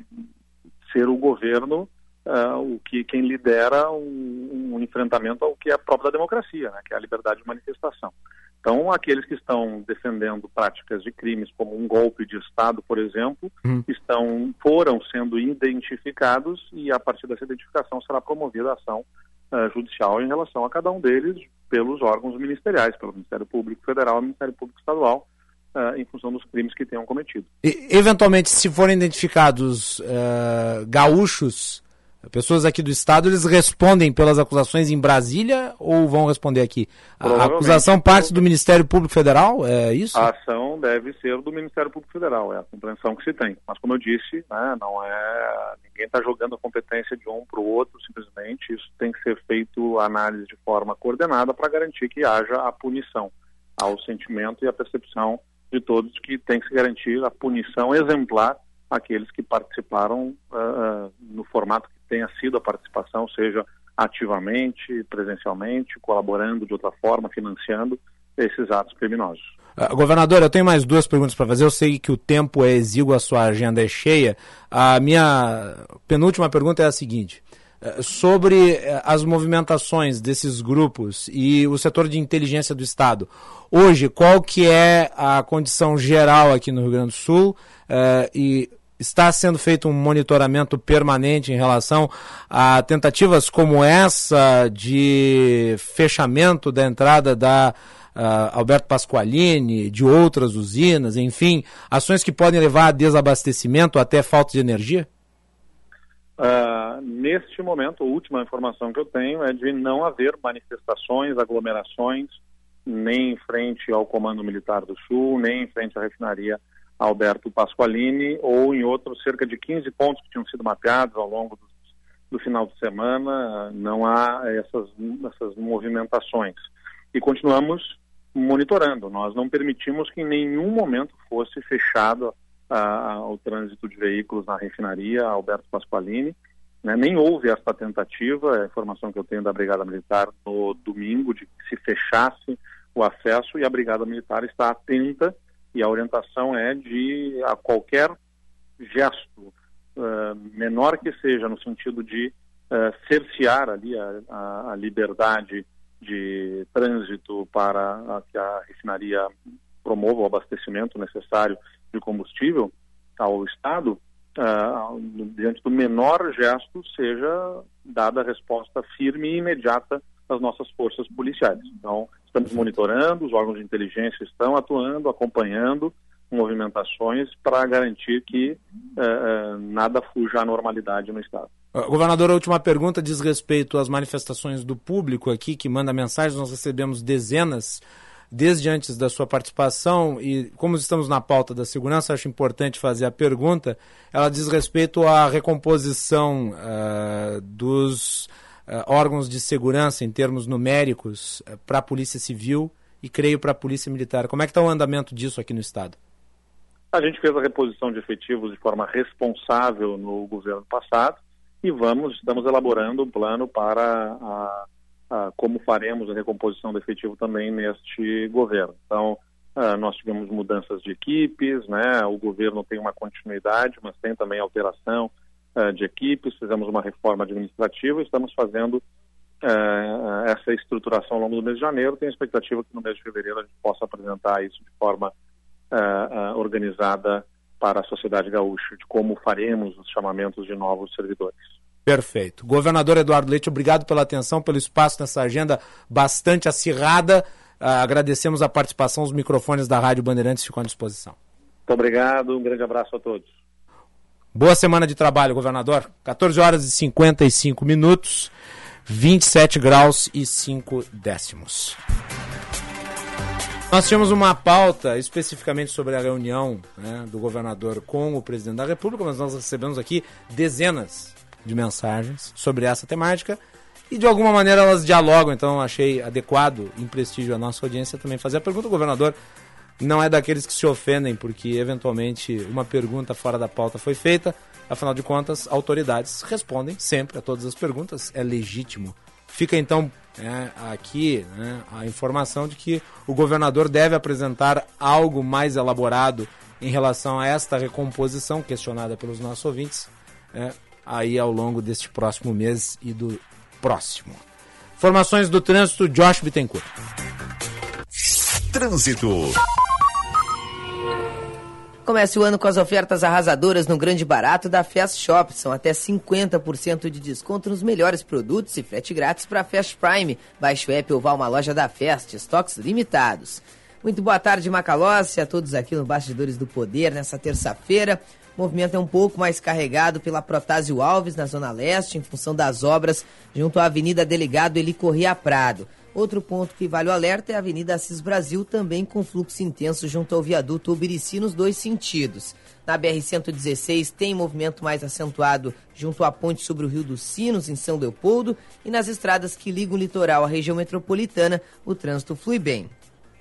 ser o governo o que quem lidera um, um, enfrentamento ao que é próprio da democracia, né, que é a liberdade de manifestação. Então, aqueles que estão defendendo práticas de crimes como um golpe de Estado, por exemplo, Hum. estão foram sendo identificados e a partir dessa identificação será promovida a ação eh, judicial em relação a cada um deles pelos órgãos ministeriais, pelo Ministério Público Federal e Ministério Público Estadual, eh, em função dos crimes que tenham cometido. E, eventualmente, se forem identificados eh, gaúchos, pessoas aqui do estado, eles respondem pelas acusações em Brasília ou vão responder aqui? A- acusação parte do Ministério Público Federal, é isso? A ação deve ser do Ministério Público Federal, é a compreensão que se tem. Mas, como eu disse, né, não é ninguém está jogando a competência de um para o outro, simplesmente isso tem que ser feito a análise de forma coordenada para garantir que haja a punição ao sentimento e à percepção de todos que tem que se garantir a punição exemplar àqueles que participaram ah, no formato que tenha sido a participação, seja ativamente, presencialmente, colaborando de outra forma, financiando esses atos criminosos. Ah, governador, eu tenho mais duas perguntas para fazer. Eu sei que o tempo é exíguo, a sua agenda é cheia. A minha penúltima pergunta é a seguinte: sobre as movimentações desses grupos e o setor de inteligência do Estado. Hoje, qual que é a condição geral aqui no Rio Grande do Sul? Eh, e está sendo feito um monitoramento permanente em relação a tentativas como essa de fechamento da entrada da ah, Alberto Pasqualini, de outras usinas, enfim, ações que podem levar a desabastecimento até falta de energia? Ah, neste momento, a última informação que eu tenho é de não haver manifestações, aglomerações, nem em frente ao Comando Militar do Sul, nem em frente à refinaria Alberto Pasqualini, ou em outros cerca de 15 pontos que tinham sido mapeados ao longo do, do final de semana, não há essas, essas movimentações. E continuamos monitorando. Nós não permitimos que em nenhum momento fosse fechado ah, o trânsito de veículos na refinaria Alberto Pasqualini. Né? Nem houve esta tentativa, é a informação que eu tenho da Brigada Militar no domingo, de que se fechasse o acesso e a Brigada Militar está atenta e a orientação é de a qualquer gesto, uh, menor que seja, no sentido de uh, cercear ali a, a, a liberdade de trânsito para a, que a refinaria promova o abastecimento necessário de combustível ao Estado, uh, diante do menor gesto, seja dada a resposta firme e imediata das nossas forças policiais. Então, estamos monitorando, os órgãos de inteligência estão atuando, acompanhando movimentações para garantir que uh, nada fuja à normalidade no Estado. Uh, governador, a última pergunta diz respeito às manifestações do público aqui que manda mensagens. Nós recebemos dezenas desde antes da sua participação e como estamos na pauta da segurança, acho importante fazer a pergunta. Ela diz respeito à recomposição uh, dos órgãos de segurança em termos numéricos uh, para a Polícia Civil e creio para a Polícia Militar. Como é que está o andamento disso aqui no Estado? A gente fez a reposição de efetivos de forma responsável no governo passado e vamos, estamos elaborando um plano para a, a, como faremos a recomposição do efetivo também neste governo. Então, uh, nós tivemos mudanças de equipes, né? o governo tem uma continuidade, mas tem também alteração uh, de equipes, fizemos uma reforma administrativa e estamos fazendo uh, essa estruturação ao longo do mês de janeiro. Tenho a expectativa que no mês de fevereiro a gente possa apresentar isso de forma organizada para a sociedade gaúcha, de como faremos os chamamentos de novos servidores. Perfeito. Governador Eduardo Leite, obrigado pela atenção, pelo espaço nessa agenda bastante acirrada. Uh, agradecemos a participação, os microfones da Rádio Bandeirantes ficam à disposição. Muito obrigado, um grande abraço a todos. Boa semana de trabalho, governador. 14 horas e 55 minutos, 27 graus e 5 décimos. Nós tínhamos uma pauta especificamente sobre a reunião né, do governador com o presidente da República, mas nós recebemos aqui dezenas de mensagens sobre essa temática e de alguma maneira elas dialogam, então achei adequado, em prestígio à nossa audiência, também fazer a pergunta. O governador não é daqueles que se ofendem porque eventualmente uma pergunta fora da pauta foi feita, afinal de contas, autoridades respondem sempre a todas as perguntas, é legítimo. Fica então é, aqui né, a informação de que o governador deve apresentar algo mais elaborado em relação a esta recomposição questionada pelos nossos ouvintes. É, aí ao longo deste próximo mês e do próximo. Informações do trânsito, Josh Bittencourt. Trânsito. Comece o ano com as ofertas arrasadoras no Grande Barato da Fast Shop. São até 50% de desconto nos melhores produtos e frete grátis para Fast Prime. Baixe o app ou vá a uma loja da Fast, estoques limitados. Muito boa tarde, Macalossi, a todos aqui no Bastidores do Poder nessa terça-feira. O movimento é um pouco mais carregado pela Protásio Alves, na Zona Leste, em função das obras junto à Avenida Delegado Eli Corria Prado. Outro ponto que vale o alerta é a Avenida Assis Brasil, também com fluxo intenso junto ao viaduto Ubirici nos dois sentidos. Na BR-116 tem movimento mais acentuado junto à ponte sobre o Rio dos Sinos, em São Leopoldo, e nas estradas que ligam o litoral à região metropolitana, o trânsito flui bem.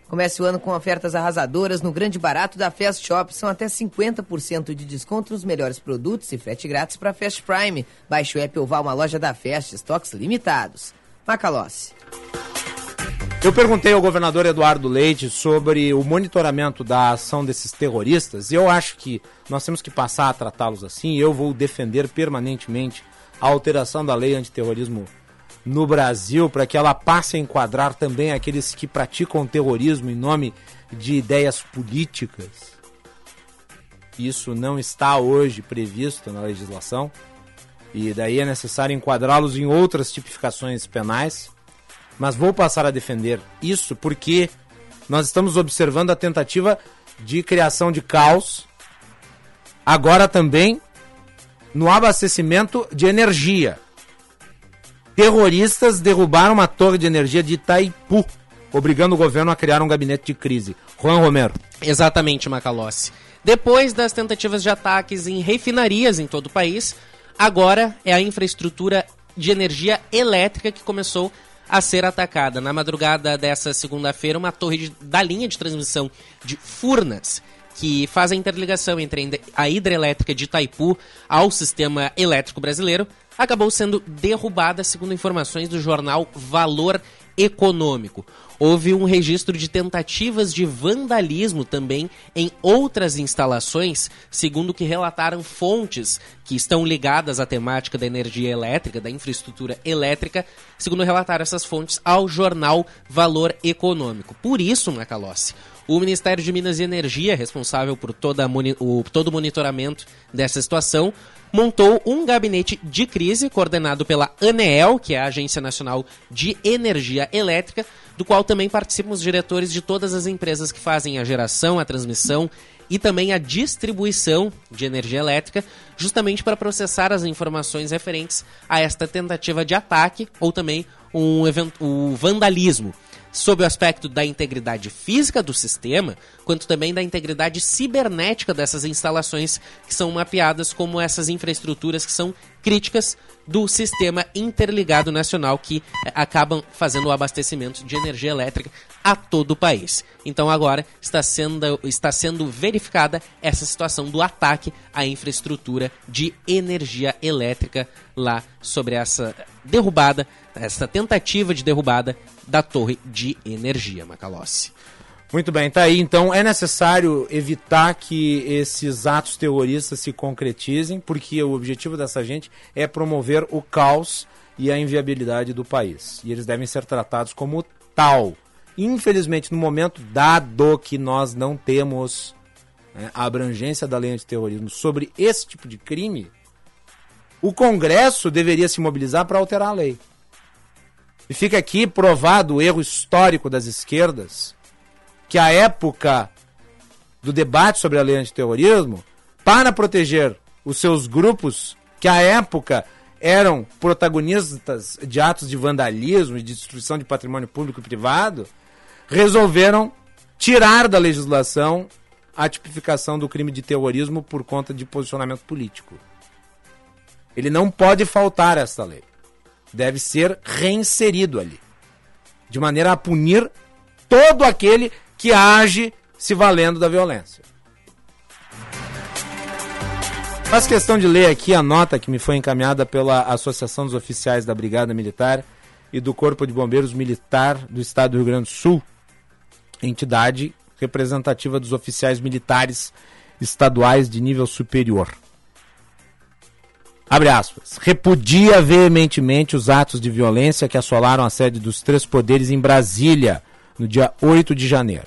Comece o ano com ofertas arrasadoras no grande barato da Fast Shop. São até 50% de desconto nos melhores produtos e frete grátis para Fast Prime. Baixe o app ou vá uma loja da Fast, estoques limitados. Macalossi. Eu perguntei ao governador Eduardo Leite sobre o monitoramento da ação desses terroristas e eu acho que nós temos que passar a tratá-los assim. Eu vou defender permanentemente a alteração da lei antiterrorismo no Brasil para que ela passe a enquadrar também aqueles que praticam terrorismo em nome de ideias políticas. Isso não está hoje previsto na legislação e daí é necessário enquadrá-los em outras tipificações penais mas vou passar a defender isso porque nós estamos observando a tentativa de criação de caos, agora também no abastecimento de energia. Terroristas derrubaram uma torre de energia de Itaipu, obrigando o governo a criar um gabinete de crise. Juan Romero. Exatamente, Macalossi. Depois das tentativas de ataques em refinarias em todo o país, agora é a infraestrutura de energia elétrica que começou a ser atacada. Na madrugada dessa segunda-feira, uma torre de, da linha de transmissão de Furnas, que faz a interligação entre a hidrelétrica de Itaipu ao sistema elétrico brasileiro, acabou sendo derrubada, segundo informações do jornal Valor Econômico. Houve um registro de tentativas de vandalismo também em outras instalações, segundo que relataram fontes que estão ligadas à temática da energia elétrica, da infraestrutura elétrica, segundo relataram essas fontes ao jornal Valor Econômico. Por isso, Macalossi, o Ministério de Minas e Energia, responsável por toda todo o monitoramento dessa situação, montou um gabinete de crise coordenado pela ANEEL, que é a Agência Nacional de Energia Elétrica, do qual também participam os diretores de todas as empresas que fazem a geração, a transmissão e também a distribuição de energia elétrica, justamente para processar as informações referentes a esta tentativa de ataque ou também um evento, o vandalismo sob o aspecto da integridade física do sistema, quanto também da integridade cibernética dessas instalações que são mapeadas como essas infraestruturas que são críticas do sistema interligado nacional que eh, acabam fazendo o abastecimento de energia elétrica a todo o país. Então agora está sendo, está sendo verificada essa situação do ataque à infraestrutura de energia elétrica lá sobre essa derrubada, essa tentativa de derrubada da torre de energia, Macalossi. Muito bem, tá aí. Então é necessário evitar que esses atos terroristas se concretizem, porque o objetivo dessa gente é promover o caos e a inviabilidade do país. E eles devem ser tratados como tal. Infelizmente, no momento dado que nós não temos né, a abrangência da lei antiterrorismo sobre esse tipo de crime, o Congresso deveria se mobilizar para alterar a lei. E fica aqui provado o erro histórico das esquerdas, que a época do debate sobre a lei antiterrorismo, para proteger os seus grupos, que à época eram protagonistas de atos de vandalismo e de destruição de patrimônio público e privado, resolveram tirar da legislação a tipificação do crime de terrorismo por conta de posicionamento político. Ele não pode faltar essa lei deve ser reinserido ali, de maneira a punir todo aquele que age se valendo da violência. Faz questão de ler aqui a nota que me foi encaminhada pela Associação dos Oficiais da Brigada Militar e do Corpo de Bombeiros Militar do Estado do Rio Grande do Sul, entidade representativa dos oficiais militares estaduais de nível superior abre aspas, repudia veementemente os atos de violência que assolaram a sede dos três poderes em Brasília, no dia 8 de janeiro.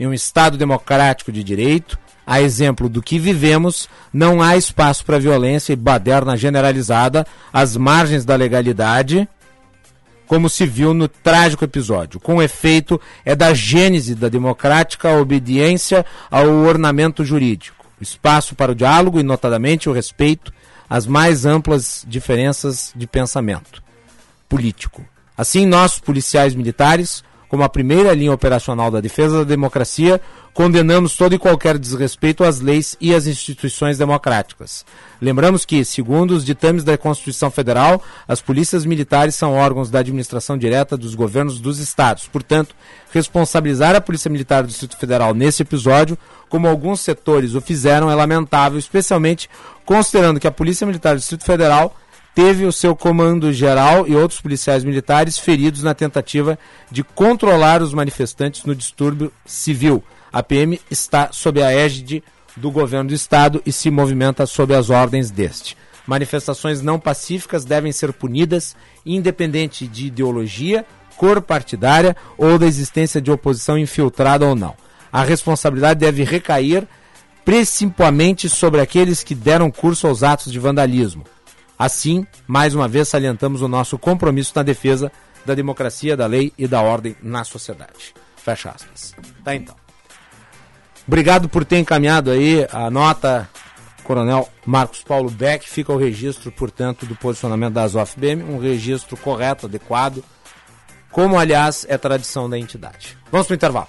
Em um Estado democrático de direito, a exemplo do que vivemos, não há espaço para violência e baderna generalizada às margens da legalidade, como se viu no trágico episódio. Com efeito, é da gênese da democrática obediência ao ornamento jurídico, espaço para o diálogo e, notadamente, o respeito às mais amplas diferenças de pensamento político. Assim, nós, policiais militares, como a primeira linha operacional da defesa da democracia, condenamos todo e qualquer desrespeito às leis e às instituições democráticas. Lembramos que, segundo os ditames da Constituição Federal, as polícias militares são órgãos da administração direta dos governos dos estados. Portanto, responsabilizar a Polícia Militar do Distrito Federal nesse episódio, como alguns setores o fizeram, é lamentável, especialmente considerando que a Polícia Militar do Distrito Federal teve o seu comando geral e outros policiais militares feridos na tentativa de controlar os manifestantes no distúrbio civil. A PM está sob a égide do governo do estado e se movimenta sob as ordens deste. Manifestações não pacíficas devem ser punidas, independente de ideologia, cor partidária ou da existência de oposição infiltrada ou não. A responsabilidade deve recair principalmente sobre aqueles que deram curso aos atos de vandalismo. Assim, mais uma vez salientamos o nosso compromisso na defesa da democracia, da lei e da ordem na sociedade. Fecha aspas. Tá então. Obrigado por ter encaminhado aí a nota, Coronel Marcos Paulo Beck. Fica o registro, portanto, do posicionamento da Azof BM, um registro correto, adequado, como aliás é tradição da entidade. Vamos para o intervalo.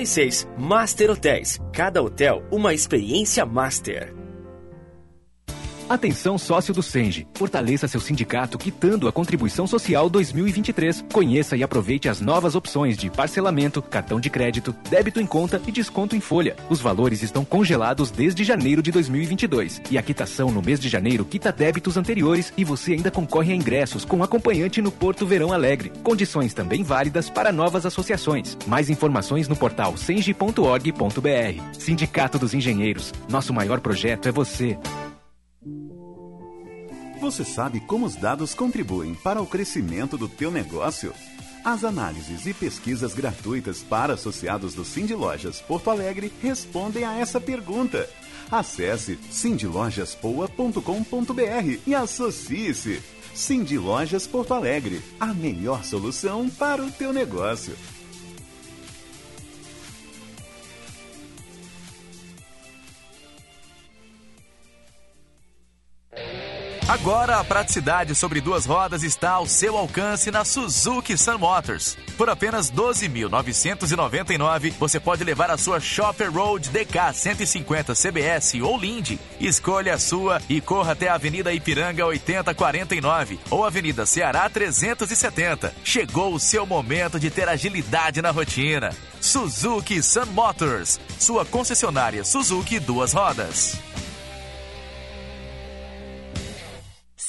2766. Master Hotéis. Cada hotel uma experiência master. Atenção sócio do Senge. Fortaleça seu sindicato quitando a contribuição social 2023. Conheça e aproveite as novas opções de parcelamento, cartão de crédito, débito em conta e desconto em folha. Os valores estão congelados desde janeiro de 2022 e a quitação no mês de janeiro quita débitos anteriores e você ainda concorre a ingressos com acompanhante no Porto Verão Alegre. Condições também válidas para novas associações. Mais informações no portal senge.org.br. Sindicato dos Engenheiros. Nosso maior projeto é você. Você sabe como os dados contribuem para o crescimento do teu negócio? As análises e pesquisas gratuitas para associados do Cindy Lojas Porto Alegre respondem a essa pergunta. Acesse cindylojaspoa.com.br e associe-se. Cindy Lojas Porto Alegre, a melhor solução para o teu negócio. Agora a praticidade sobre duas rodas está ao seu alcance na Suzuki Sun Motors. Por apenas 12.999, você pode levar a sua Shopper Road DK 150 CBS ou Lindy. Escolha a sua e corra até a Avenida Ipiranga 8049 ou Avenida Ceará 370. Chegou o seu momento de ter agilidade na rotina. Suzuki Sun Motors, sua concessionária Suzuki duas rodas.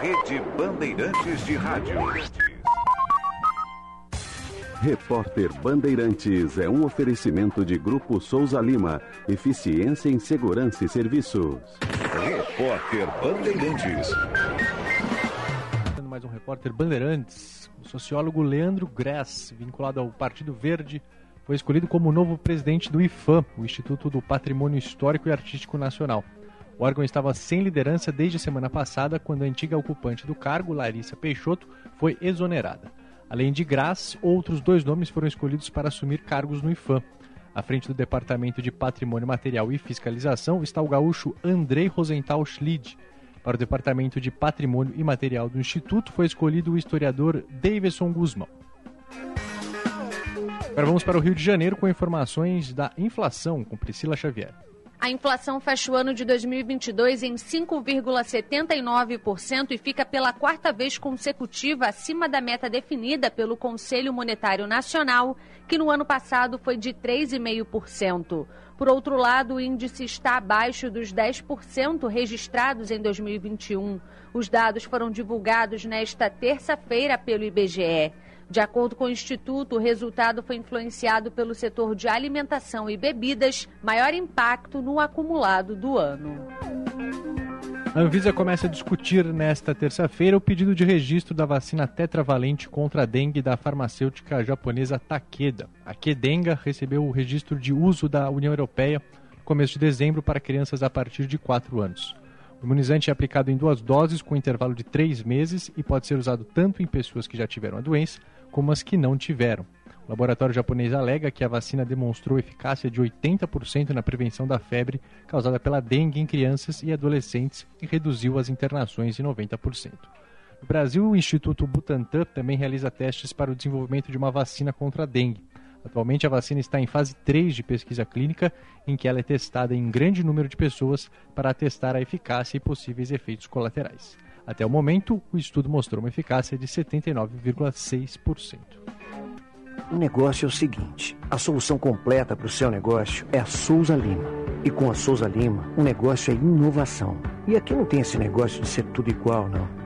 Rede Bandeirantes de Rádio. Repórter Bandeirantes é um oferecimento de Grupo Souza Lima. Eficiência em Segurança e Serviços. Repórter Bandeirantes. mais um repórter Bandeirantes. O sociólogo Leandro Gress, vinculado ao Partido Verde, foi escolhido como novo presidente do IFAM, o Instituto do Patrimônio Histórico e Artístico Nacional. O órgão estava sem liderança desde a semana passada, quando a antiga ocupante do cargo, Larissa Peixoto, foi exonerada. Além de Grass, outros dois nomes foram escolhidos para assumir cargos no IFAM. À frente do Departamento de Patrimônio Material e Fiscalização está o gaúcho Andrei Rosenthal Schlid. Para o Departamento de Patrimônio e Material do Instituto foi escolhido o historiador Davidson Guzmão. Agora vamos para o Rio de Janeiro com informações da inflação com Priscila Xavier. A inflação fecha o ano de 2022 em 5,79% e fica pela quarta vez consecutiva acima da meta definida pelo Conselho Monetário Nacional, que no ano passado foi de 3,5%. Por outro lado, o índice está abaixo dos 10% registrados em 2021. Os dados foram divulgados nesta terça-feira pelo IBGE. De acordo com o Instituto, o resultado foi influenciado pelo setor de alimentação e bebidas, maior impacto no acumulado do ano. A Anvisa começa a discutir nesta terça-feira o pedido de registro da vacina tetravalente contra a dengue da farmacêutica japonesa Takeda. A Kedenga recebeu o registro de uso da União Europeia no começo de dezembro para crianças a partir de 4 anos. O imunizante é aplicado em duas doses com intervalo de três meses e pode ser usado tanto em pessoas que já tiveram a doença como as que não tiveram. O laboratório japonês alega que a vacina demonstrou eficácia de 80% na prevenção da febre causada pela dengue em crianças e adolescentes e reduziu as internações em 90%. No Brasil, o Instituto Butantan também realiza testes para o desenvolvimento de uma vacina contra a dengue. Atualmente, a vacina está em fase 3 de pesquisa clínica, em que ela é testada em grande número de pessoas para testar a eficácia e possíveis efeitos colaterais. Até o momento, o estudo mostrou uma eficácia de 79,6%. O negócio é o seguinte: a solução completa para o seu negócio é a Souza Lima. E com a Souza Lima, o negócio é inovação. E aqui não tem esse negócio de ser tudo igual, não.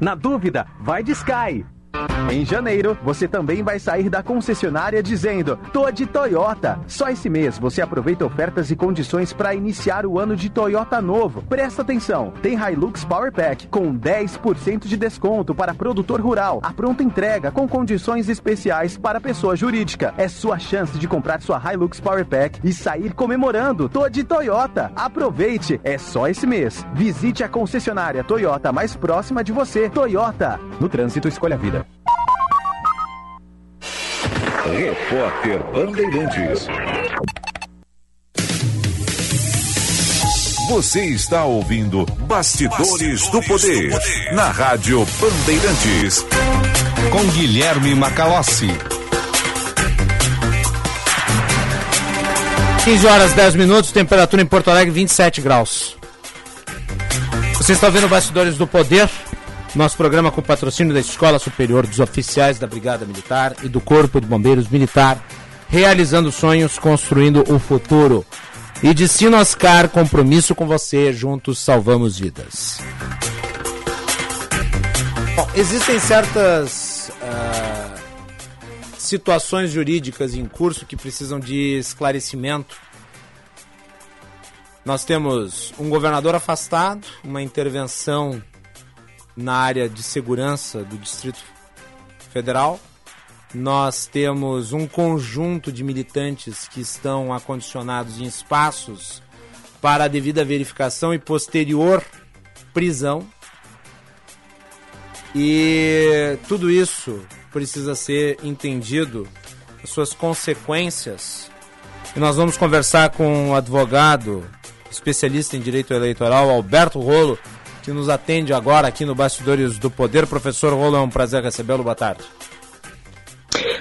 na dúvida, vai de Sky. Em janeiro, você também vai sair da concessionária dizendo: Tô de Toyota. Só esse mês você aproveita ofertas e condições para iniciar o ano de Toyota novo. Presta atenção: tem Hilux Power Pack com 10% de desconto para produtor rural. A pronta entrega com condições especiais para pessoa jurídica. É sua chance de comprar sua Hilux Power Pack e sair comemorando. Tô de Toyota. Aproveite, é só esse mês. Visite a concessionária Toyota mais próxima de você. Toyota. No trânsito, escolha a vida. Repórter Bandeirantes. Você está ouvindo Bastidores, do, poder, na Rádio Bandeirantes. Com Guilherme Macalossi. 15 horas 10 minutos, temperatura em Porto Alegre 27 graus. Você está vendo Bastidores do Poder, nosso programa com patrocínio da Escola Superior dos Oficiais da Brigada Militar e do Corpo de Bombeiros Militar, realizando sonhos, construindo o futuro. E de Sinoscar, compromisso com você, juntos salvamos vidas. Bom, existem certas uh, situações jurídicas em curso que precisam de esclarecimento. Nós temos um governador afastado, uma intervenção na área de segurança do Distrito Federal. Nós temos um conjunto de militantes que estão acondicionados em espaços para a devida verificação e posterior prisão. E tudo isso precisa ser entendido, as suas consequências. E nós vamos conversar com o advogado especialista em direito eleitoral, Alberto Rolo, que nos atende agora aqui no Bastidores do Poder. Professor Roland, é um prazer recebê-lo. Boa tarde.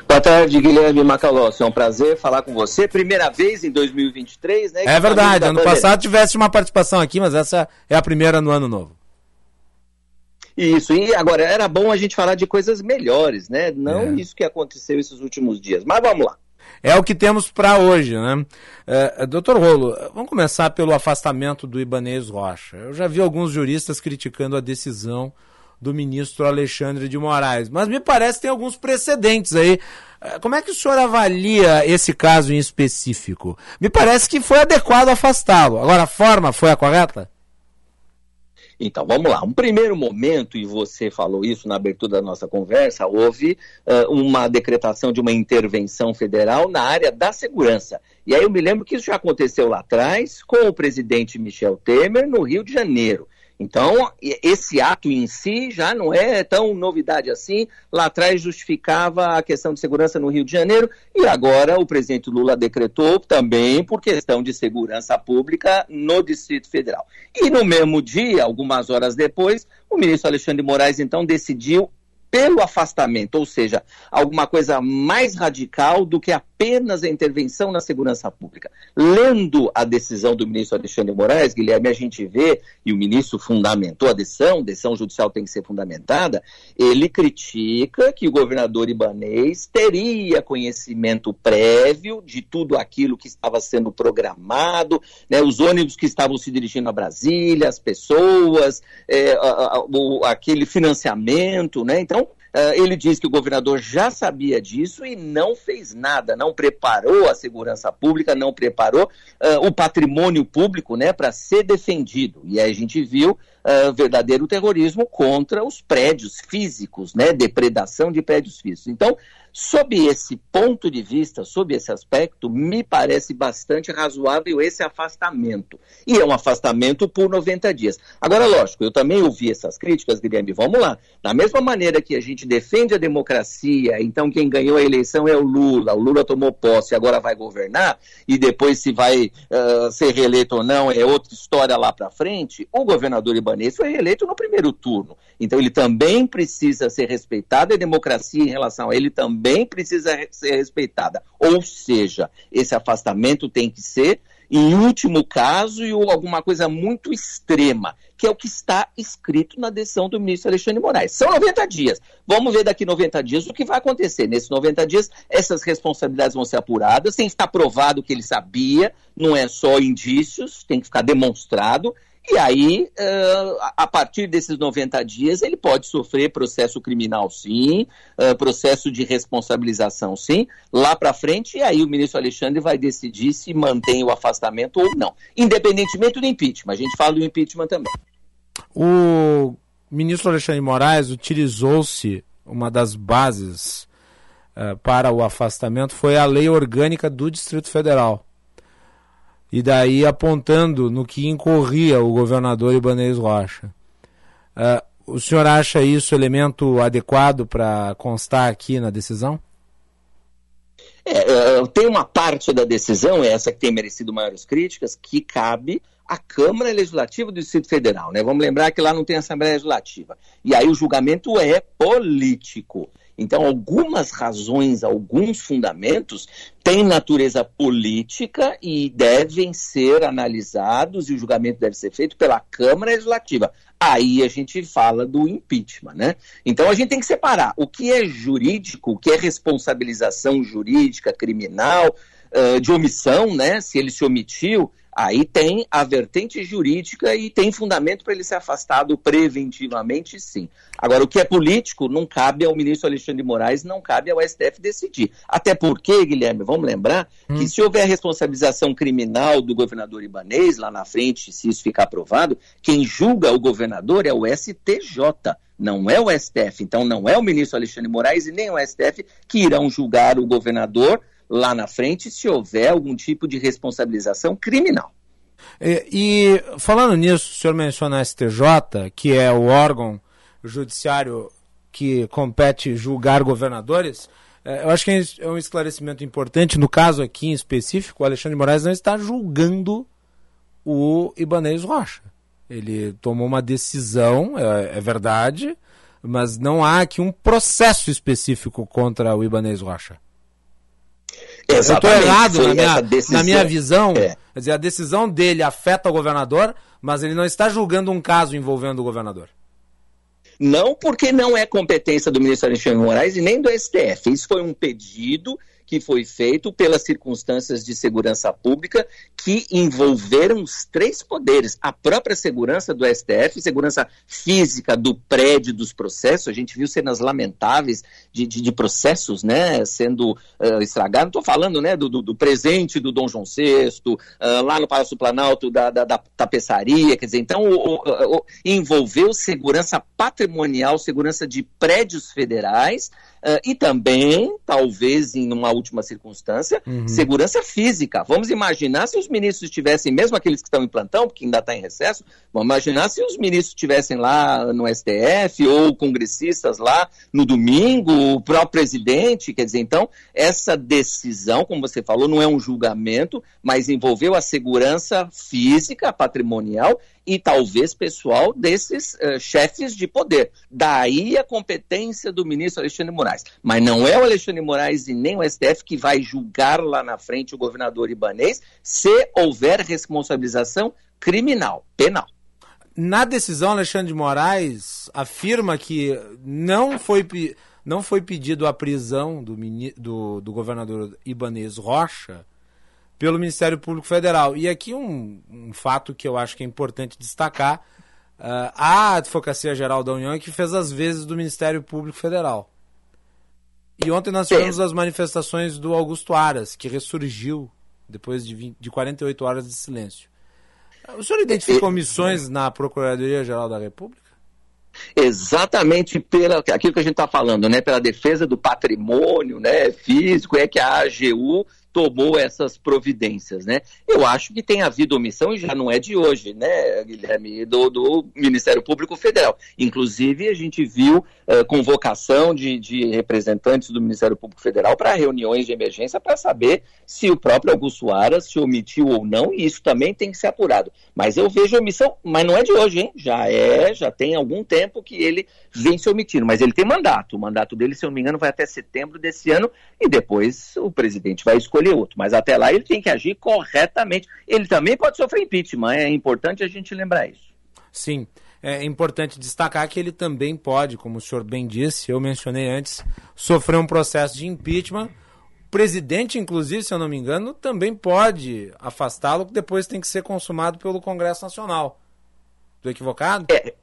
Boa tarde, Guilherme Macalossi. É um prazer falar com você. Primeira vez em 2023, né? É verdade. Ano passado tivesse uma participação aqui, mas essa é a primeira no ano novo. Isso, e agora era bom a gente falar de coisas melhores, né? Não é. isso que aconteceu esses últimos dias. Mas vamos lá. É o que temos para hoje, né? É, doutor Rolo, vamos começar pelo afastamento do Ibanez Rocha. Eu já vi alguns juristas criticando a decisão do ministro Alexandre de Moraes, mas me parece que tem alguns precedentes aí. É, como é que o senhor avalia esse caso em específico? Me parece que foi adequado afastá-lo. Agora, a forma foi a correta? Então, vamos lá. Um primeiro momento, e você falou isso na abertura da nossa conversa, houve uh, uma decretação de uma intervenção federal na área da segurança. E aí eu me lembro que isso já aconteceu lá atrás com o presidente Michel Temer no Rio de Janeiro. Então, esse ato em si já não é tão novidade assim. Lá atrás justificava a questão de segurança no Rio de Janeiro e agora o presidente Lula decretou também por questão de segurança pública no Distrito Federal. E no mesmo dia, algumas horas depois, o ministro Alexandre Moraes então decidiu pelo afastamento, ou seja, alguma coisa mais radical do que apenas a intervenção na segurança pública. Lendo a decisão do ministro Alexandre Moraes, Guilherme, a gente vê, e o ministro fundamentou a decisão, a decisão judicial tem que ser fundamentada, ele critica que o governador Ibanês teria conhecimento prévio de tudo aquilo que estava sendo programado, né, os ônibus que estavam se dirigindo a Brasília, as pessoas, é, a, a, o, aquele financiamento, né, então ele diz que o governador já sabia disso e não fez nada, não preparou a segurança pública, não preparou uh, o patrimônio público né, para ser defendido. E aí a gente viu uh, verdadeiro terrorismo contra os prédios físicos, né, depredação de prédios físicos. Então, Sob esse ponto de vista, sob esse aspecto, me parece bastante razoável esse afastamento. E é um afastamento por 90 dias. Agora, lógico, eu também ouvi essas críticas, Guilherme, vamos lá. Da mesma maneira que a gente defende a democracia, então quem ganhou a eleição é o Lula, o Lula tomou posse agora vai governar, e depois se vai uh, ser reeleito ou não é outra história lá para frente, o governador Ibanez foi reeleito no primeiro turno. Então ele também precisa ser respeitado, a democracia em relação a ele também precisa ser respeitada. Ou seja, esse afastamento tem que ser, em último caso, e alguma coisa muito extrema, que é o que está escrito na decisão do ministro Alexandre Moraes. São 90 dias. Vamos ver daqui 90 dias o que vai acontecer. Nesses 90 dias, essas responsabilidades vão ser apuradas, tem que estar provado que ele sabia, não é só indícios, tem que ficar demonstrado. E aí, a partir desses 90 dias, ele pode sofrer processo criminal, sim, processo de responsabilização, sim, lá para frente, e aí o ministro Alexandre vai decidir se mantém o afastamento ou não, independentemente do impeachment. A gente fala do impeachment também. O ministro Alexandre Moraes utilizou-se uma das bases uh, para o afastamento foi a lei orgânica do Distrito Federal e daí apontando no que incorria o governador Ibanez Rocha. Uh, o senhor acha isso elemento adequado para constar aqui na decisão? É, tem uma parte da decisão, essa que tem merecido maiores críticas, que cabe à Câmara Legislativa do Distrito Federal. Né? Vamos lembrar que lá não tem Assembleia Legislativa. E aí o julgamento é político. Então, algumas razões, alguns fundamentos têm natureza política e devem ser analisados e o julgamento deve ser feito pela Câmara Legislativa. Aí a gente fala do impeachment, né? Então a gente tem que separar o que é jurídico, o que é responsabilização jurídica, criminal, de omissão, né? Se ele se omitiu, Aí tem a vertente jurídica e tem fundamento para ele ser afastado preventivamente, sim. Agora, o que é político não cabe ao ministro Alexandre de Moraes, não cabe ao STF decidir. Até porque, Guilherme, vamos lembrar hum. que se houver responsabilização criminal do governador Ibanês lá na frente, se isso ficar aprovado, quem julga o governador é o STJ não é o STF. Então, não é o ministro Alexandre de Moraes e nem o STF que irão julgar o governador lá na frente se houver algum tipo de responsabilização criminal. E, e falando nisso, o senhor menciona a STJ, que é o órgão judiciário que compete julgar governadores. É, eu acho que é um esclarecimento importante. No caso aqui em específico, o Alexandre de Moraes não está julgando o Ibanez Rocha. Ele tomou uma decisão, é, é verdade, mas não há aqui um processo específico contra o Ibanez Rocha. Eu estou errado na minha, na minha visão. É. Quer dizer, a decisão dele afeta o governador, mas ele não está julgando um caso envolvendo o governador. Não porque não é competência do ministro Alexandre Moraes e nem do STF. Isso foi um pedido que foi feito pelas circunstâncias de segurança pública que envolveram os três poderes, a própria segurança do STF, segurança física do prédio dos processos. A gente viu cenas lamentáveis de, de, de processos, né, sendo uh, estragados. Estou falando, né, do, do, do, presente do Dom João VI, uh, lá no Palácio Planalto da, da, da tapeçaria, quer dizer, então o, o, o, envolveu segurança patrimonial, segurança de prédios federais Uh, e também, talvez em uma última circunstância, uhum. segurança física. Vamos imaginar se os ministros estivessem, mesmo aqueles que estão em plantão, porque ainda está em recesso, vamos imaginar se os ministros estivessem lá no STF ou congressistas lá no domingo, o próprio presidente, quer dizer, então, essa decisão, como você falou, não é um julgamento, mas envolveu a segurança física, patrimonial e talvez pessoal desses uh, chefes de poder. Daí a competência do ministro Alexandre Moraes. Mas não é o Alexandre Moraes e nem o STF que vai julgar lá na frente o governador ibanês se houver responsabilização criminal, penal. Na decisão, Alexandre de Moraes afirma que não foi, não foi pedido a prisão do, do, do governador Ibanês Rocha pelo Ministério Público Federal. E aqui um, um fato que eu acho que é importante destacar: uh, a Advocacia Geral da União é que fez as vezes do Ministério Público Federal. E ontem nós tivemos as manifestações do Augusto Aras, que ressurgiu depois de, 20, de 48 horas de silêncio. O senhor identifica omissões na Procuradoria-Geral da República? Exatamente pela aquilo que a gente está falando, né? Pela defesa do patrimônio né, físico, é que a AGU tomou essas providências, né? Eu acho que tem havido omissão, e já não é de hoje, né, Guilherme, do, do Ministério Público Federal. Inclusive, a gente viu uh, convocação de, de, representantes do Ministério Público Federal para reuniões de emergência para saber se o próprio Augusto Aras se omitiu ou não, e isso também tem que ser apurado. Mas eu vejo omissão, mas não é de hoje, hein? Já é, já tem algum tempo que ele vem se omitindo, mas ele tem mandato. O mandato dele, se eu não me engano, vai até setembro desse ano, e depois o presidente vai escolher outro. Mas até lá ele tem que agir corretamente. Ele também pode sofrer impeachment, é importante a gente lembrar isso. Sim. É importante destacar que ele também pode, como o senhor bem disse, eu mencionei antes, sofrer um processo de impeachment. O presidente, inclusive, se eu não me engano, também pode afastá-lo, que depois tem que ser consumado pelo Congresso Nacional. Estou equivocado? É,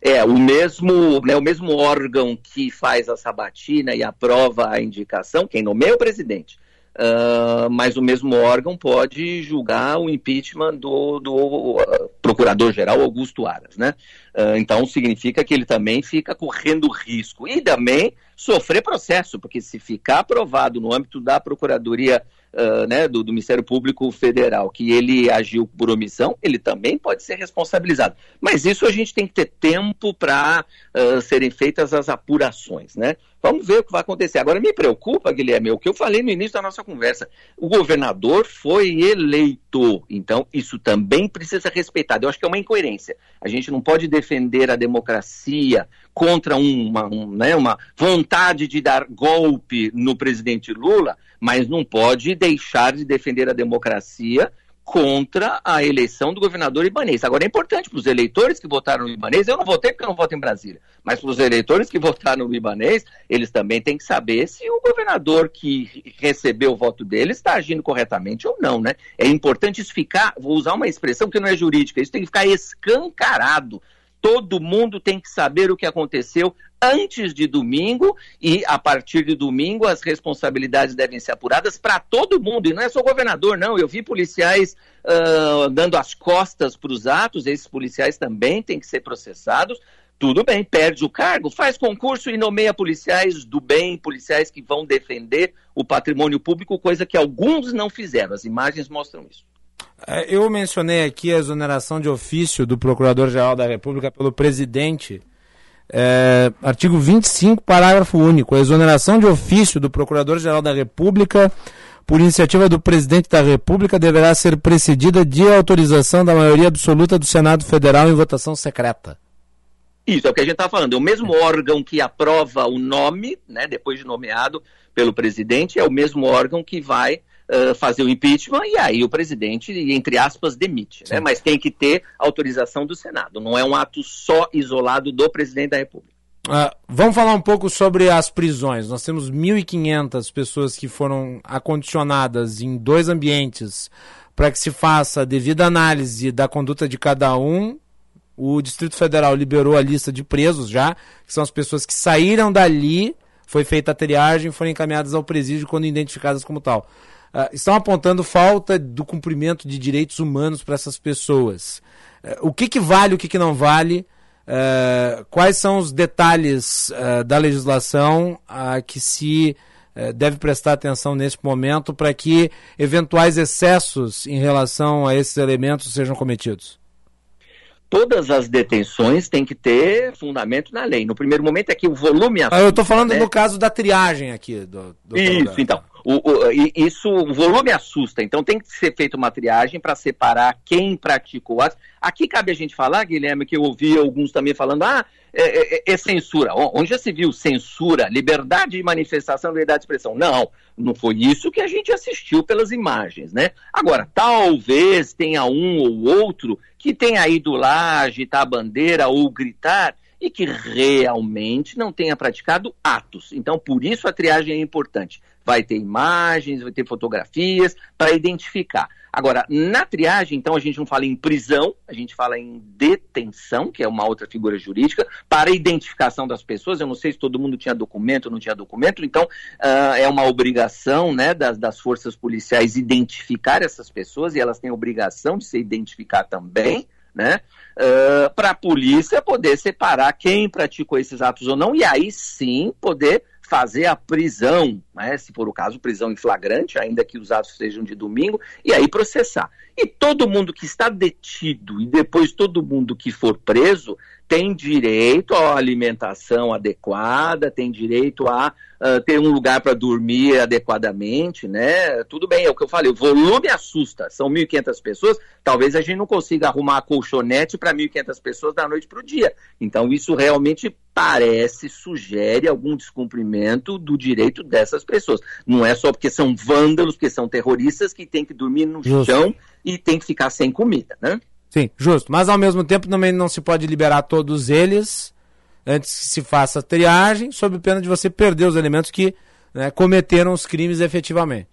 é, o mesmo, né, o mesmo órgão que faz a sabatina e aprova a indicação, quem nomeia é o presidente. Uh, mas o mesmo órgão pode julgar o impeachment do, do uh, procurador-geral Augusto Aras, né? Uh, então significa que ele também fica correndo risco e também sofrer processo, porque se ficar aprovado no âmbito da Procuradoria uh, né, do, do, Ministério Público Federal que ele agiu por omissão, ele também pode ser responsabilizado. Mas isso a gente tem que ter tempo para serem feitas as apurações, né? Vamos ver o que vai acontecer. Agora, me preocupa, Guilherme, o que eu falei no início da nossa conversa. O governador foi eleito, então isso também precisa ser respeitado. Eu acho que é uma incoerência. A gente não pode defender a democracia contra uma, um, né, uma vontade de dar golpe no presidente Lula, mas não pode deixar de defender a democracia contra a eleição do governador Ibanês. Agora, é importante para os eleitores que votaram no Ibanês, eu não votei porque eu não voto em Brasília, mas para os eleitores que votaram no Ibanês, eles também têm que saber se o governador que recebeu o voto dele está agindo corretamente ou não, né? É importante isso ficar, vou usar uma expressão que não é jurídica, isso tem que ficar escancarado todo mundo tem que saber o que aconteceu antes de domingo e a partir de domingo as responsabilidades devem ser apuradas para todo mundo. E não é só o governador não. Eu vi policiais uh, dando as costas para os atos. Esses policiais também têm que ser processados. Tudo bem perde o cargo faz concurso e nomeia policiais do bem policiais que vão defender o patrimônio público coisa que alguns não fizeram. As imagens mostram isso eu mencionei aqui a exoneração de ofício do Procurador-Geral da República pelo presidente. É, artigo 25, parágrafo único. A exoneração de ofício do Procurador-Geral da República por iniciativa do presidente da República, deverá ser precedida de autorização da maioria absoluta do Senado Federal em votação secreta. Isso é o que a gente está falando. É o mesmo órgão que aprova o nome, né, depois de nomeado pelo presidente, é o mesmo órgão que vai uh, fazer o impeachment e aí o presidente, entre aspas, demite. Né? Mas tem que ter autorização do Senado. Não é um ato só isolado do presidente da República. Uh, vamos falar um pouco sobre as prisões. Nós temos 1.500 pessoas que foram acondicionadas em dois ambientes para que se faça a devida análise da conduta de cada um. O Distrito Federal liberou a lista de presos já, que são as pessoas que saíram dali, foi feita a triagem e foram encaminhadas ao presídio quando identificadas como tal. Uh, estão apontando falta do cumprimento de direitos humanos para essas pessoas. Uh, o que, que vale, o que, que não vale? Uh, quais são os detalhes uh, da legislação a que se deve prestar atenção nesse momento para que eventuais excessos em relação a esses elementos sejam cometidos? Todas as detenções têm que ter fundamento na lei. No primeiro momento é que o volume. Ah, eu estou falando né? no caso da triagem aqui. Do, do Isso, então. O, o, isso, o volume assusta, então tem que ser feita uma triagem para separar quem praticou o ato. Aqui cabe a gente falar, Guilherme, que eu ouvi alguns também falando, ah, é, é, é, censura. Onde já se viu censura, liberdade de manifestação, liberdade de expressão? Não, não foi isso que a gente assistiu pelas imagens, né? Agora, talvez tenha um ou outro que tenha ido lá agitar a bandeira ou gritar e que realmente não tenha praticado atos. Então, por isso a triagem é importante. Vai ter imagens, vai ter fotografias para identificar. Agora, na triagem, então, a gente não fala em prisão, a gente fala em detenção, que é uma outra figura jurídica, para identificação das pessoas. Eu não sei se todo mundo tinha documento ou não tinha documento, então uh, é uma obrigação né, das, das forças policiais identificar essas pessoas e elas têm obrigação de se identificar também né? Uh, para a polícia poder separar quem praticou esses atos ou não, e aí sim poder fazer a prisão, né? se for o caso, prisão em flagrante, ainda que os atos sejam de domingo, e aí processar. E todo mundo que está detido e depois todo mundo que for preso tem direito à alimentação adequada, tem direito a uh, ter um lugar para dormir adequadamente, né? Tudo bem, é o que eu falei, o volume assusta, são 1.500 pessoas, talvez a gente não consiga arrumar a colchonete para 1.500 pessoas da noite para o dia. Então isso realmente parece, sugere algum descumprimento do direito dessas pessoas. Não é só porque são vândalos, porque são terroristas que tem que dormir no Justo. chão e tem que ficar sem comida, né? Sim, justo. Mas ao mesmo tempo também não se pode liberar todos eles antes que se faça a triagem, sob pena de você perder os elementos que né, cometeram os crimes efetivamente.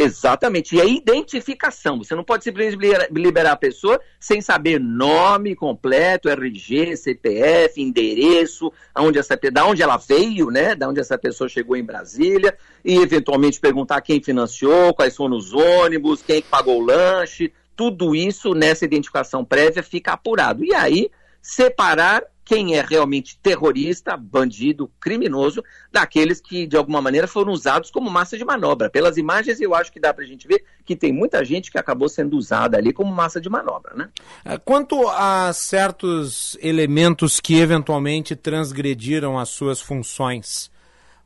Exatamente. E a identificação. Você não pode simplesmente liberar a pessoa sem saber nome completo, RG, CPF, endereço, aonde essa, da onde ela veio, né? Da onde essa pessoa chegou em Brasília, e eventualmente perguntar quem financiou, quais foram os ônibus, quem pagou o lanche, tudo isso nessa identificação prévia fica apurado. E aí, separar quem é realmente terrorista, bandido, criminoso, daqueles que, de alguma maneira, foram usados como massa de manobra. Pelas imagens, eu acho que dá para a gente ver que tem muita gente que acabou sendo usada ali como massa de manobra. Né? É, quanto a certos elementos que eventualmente transgrediram as suas funções,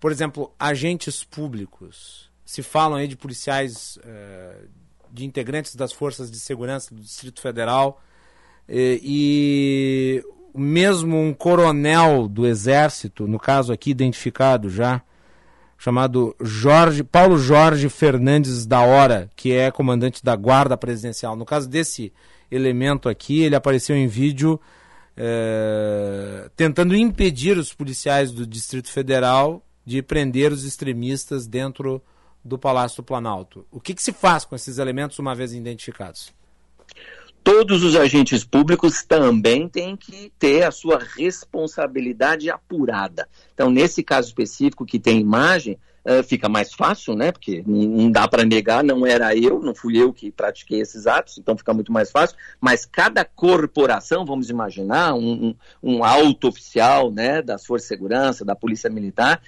por exemplo, agentes públicos, se falam aí de policiais. Uh de integrantes das forças de segurança do Distrito Federal e, e mesmo um coronel do Exército, no caso aqui identificado já, chamado Jorge Paulo Jorge Fernandes da Hora, que é comandante da Guarda Presidencial. No caso desse elemento aqui, ele apareceu em vídeo é, tentando impedir os policiais do Distrito Federal de prender os extremistas dentro do Palácio do Planalto. O que, que se faz com esses elementos uma vez identificados? Todos os agentes públicos também têm que ter a sua responsabilidade apurada. Então, nesse caso específico que tem imagem, uh, fica mais fácil, né? Porque não dá para negar, não era eu, não fui eu que pratiquei esses atos, então fica muito mais fácil. Mas cada corporação, vamos imaginar, um, um alto oficial, né, das Forças de Segurança, da Polícia Militar,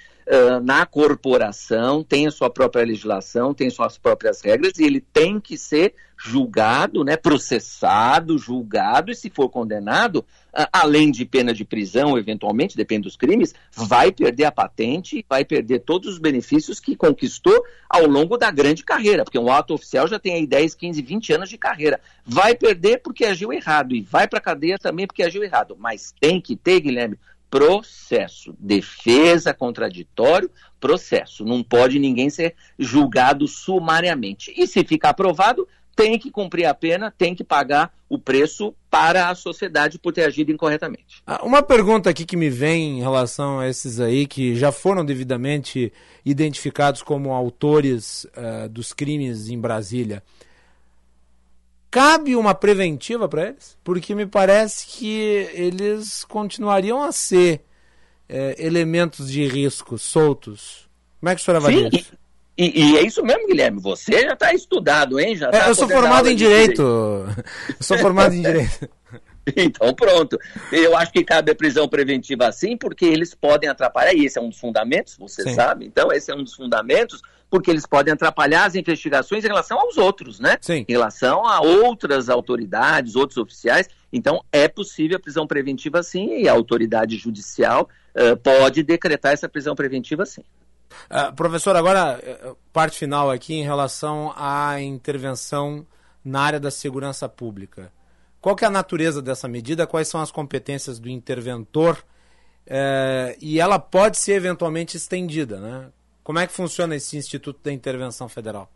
na corporação, tem a sua própria legislação, tem suas próprias regras, e ele tem que ser julgado, né, processado, julgado, e se for condenado, uh, além de pena de prisão, eventualmente, depende dos crimes, vai perder a patente, vai perder todos os benefícios que conquistou ao longo da grande carreira, porque um ato oficial já tem aí 10, 15, 20 anos de carreira. Vai perder porque agiu errado, e vai para a cadeia também porque agiu errado. Mas tem que ter, Guilherme, processo. Defesa, contraditório, processo. Não pode ninguém ser julgado sumariamente. E se ficar aprovado, tem que cumprir a pena, tem que pagar o preço para a sociedade por ter agido incorretamente. Ah, Uma pergunta aqui que me vem em relação a esses aí que já foram devidamente identificados como autores uh, dos crimes em Brasília. Cabe uma preventiva para eles? Porque me parece que eles continuariam a ser é, elementos de risco soltos. Como é que o senhor avalia Sim, isso? E, e, é isso mesmo, Guilherme. Você já está estudado, hein? Já É, tá eu sou formado em de direito. Eu sou formado em direito. Então, pronto. Eu acho que cabe a prisão preventiva sim, porque eles podem atrapalhar, e esse é um dos fundamentos, você Sim. sabe. Então, esse é um dos fundamentos, porque eles podem atrapalhar as investigações em relação aos outros, né? Sim. Em relação a outras autoridades, outros oficiais. Então, é possível a prisão preventiva sim, e a autoridade judicial eh, pode decretar essa prisão preventiva sim. Ah, professor, agora, eh, parte final aqui em relação à intervenção na área da segurança pública. Qual que é a natureza dessa medida? Quais são as competências do interventor? Eh, e ela pode ser eventualmente estendida, né? Como é que funciona esse Instituto da Intervenção Federal?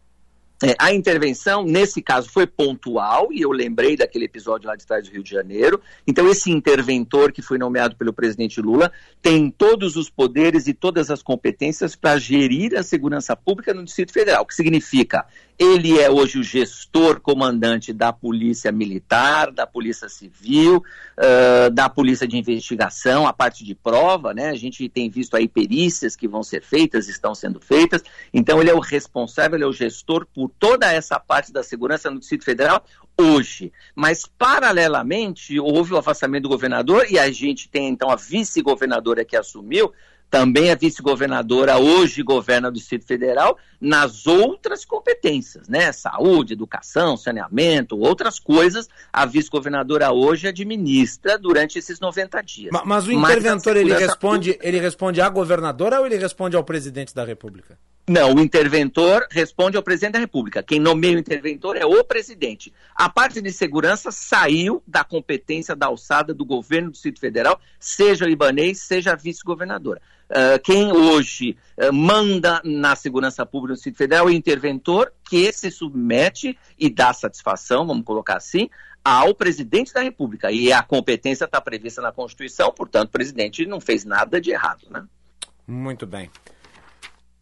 É, a intervenção, nesse caso, foi pontual, e eu lembrei daquele episódio lá de trás do Rio de Janeiro. Então, esse interventor que foi nomeado pelo presidente Lula tem todos os poderes e todas as competências para gerir a segurança pública no Distrito Federal, o que significa ele é hoje o gestor comandante da Polícia Militar, da Polícia Civil, uh, da Polícia de Investigação, a parte de prova, né? A gente tem visto aí perícias que vão ser feitas, estão sendo feitas. Então, ele é o responsável, ele é o gestor por toda essa parte da segurança no Distrito Federal hoje. Mas, paralelamente, houve o afastamento do governador e a gente tem, então, a vice-governadora que assumiu, também a vice-governadora hoje governa do Distrito Federal nas outras competências, né? Saúde, educação, saneamento, outras coisas. A vice-governadora hoje administra durante esses 90 dias. Ma- Mas o interventor ele segurança responde, ele responde à governadora ou ele responde ao presidente da República? Não, o interventor responde ao presidente da República. Quem nomeia o interventor é o presidente. A parte de segurança saiu da competência da alçada do governo do Distrito Federal, seja o Ibanês, seja a vice-governadora. Ah, quem hoje ah, manda na segurança pública do Distrito Federal é o interventor que se submete e dá satisfação, vamos colocar assim, ao presidente da República. E a competência está prevista na Constituição, portanto, o presidente não fez nada de errado, né? Muito bem.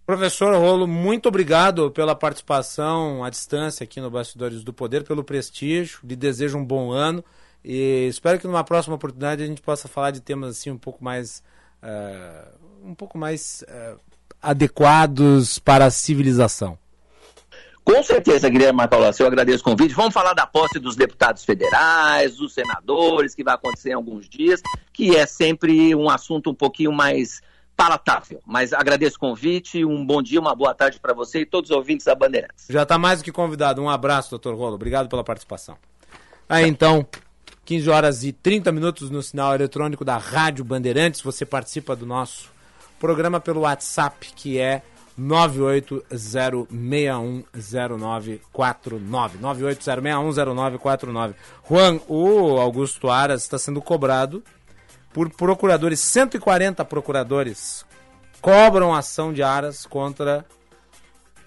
Professor Rolo, muito obrigado pela participação à distância aqui no Bastidores do Poder, pelo prestígio, lhe desejo um bom ano e espero que numa próxima oportunidade a gente possa falar de temas assim um pouco mais eh, um pouco mais eh, adequados para a civilização. Com certeza, Guilherme Macalossi, eu agradeço o convite. Vamos falar da posse dos deputados federais, dos senadores, que vai acontecer em alguns dias, que é sempre um assunto um pouquinho mais palatável. Mas agradeço o convite, um bom dia, uma boa tarde para você e todos os ouvintes da Bandeirantes. Já está mais do que convidado. Um abraço, doutor Rolo. Obrigado pela participação. Aí então, 15 horas e 30 minutos no sinal eletrônico da Rádio Bandeirantes. Você participa do nosso programa pelo WhatsApp, que é 980610949. 980610949. Juan, o Augusto Aras está sendo cobrado por procuradores, 140 procuradores cobram ação de Aras contra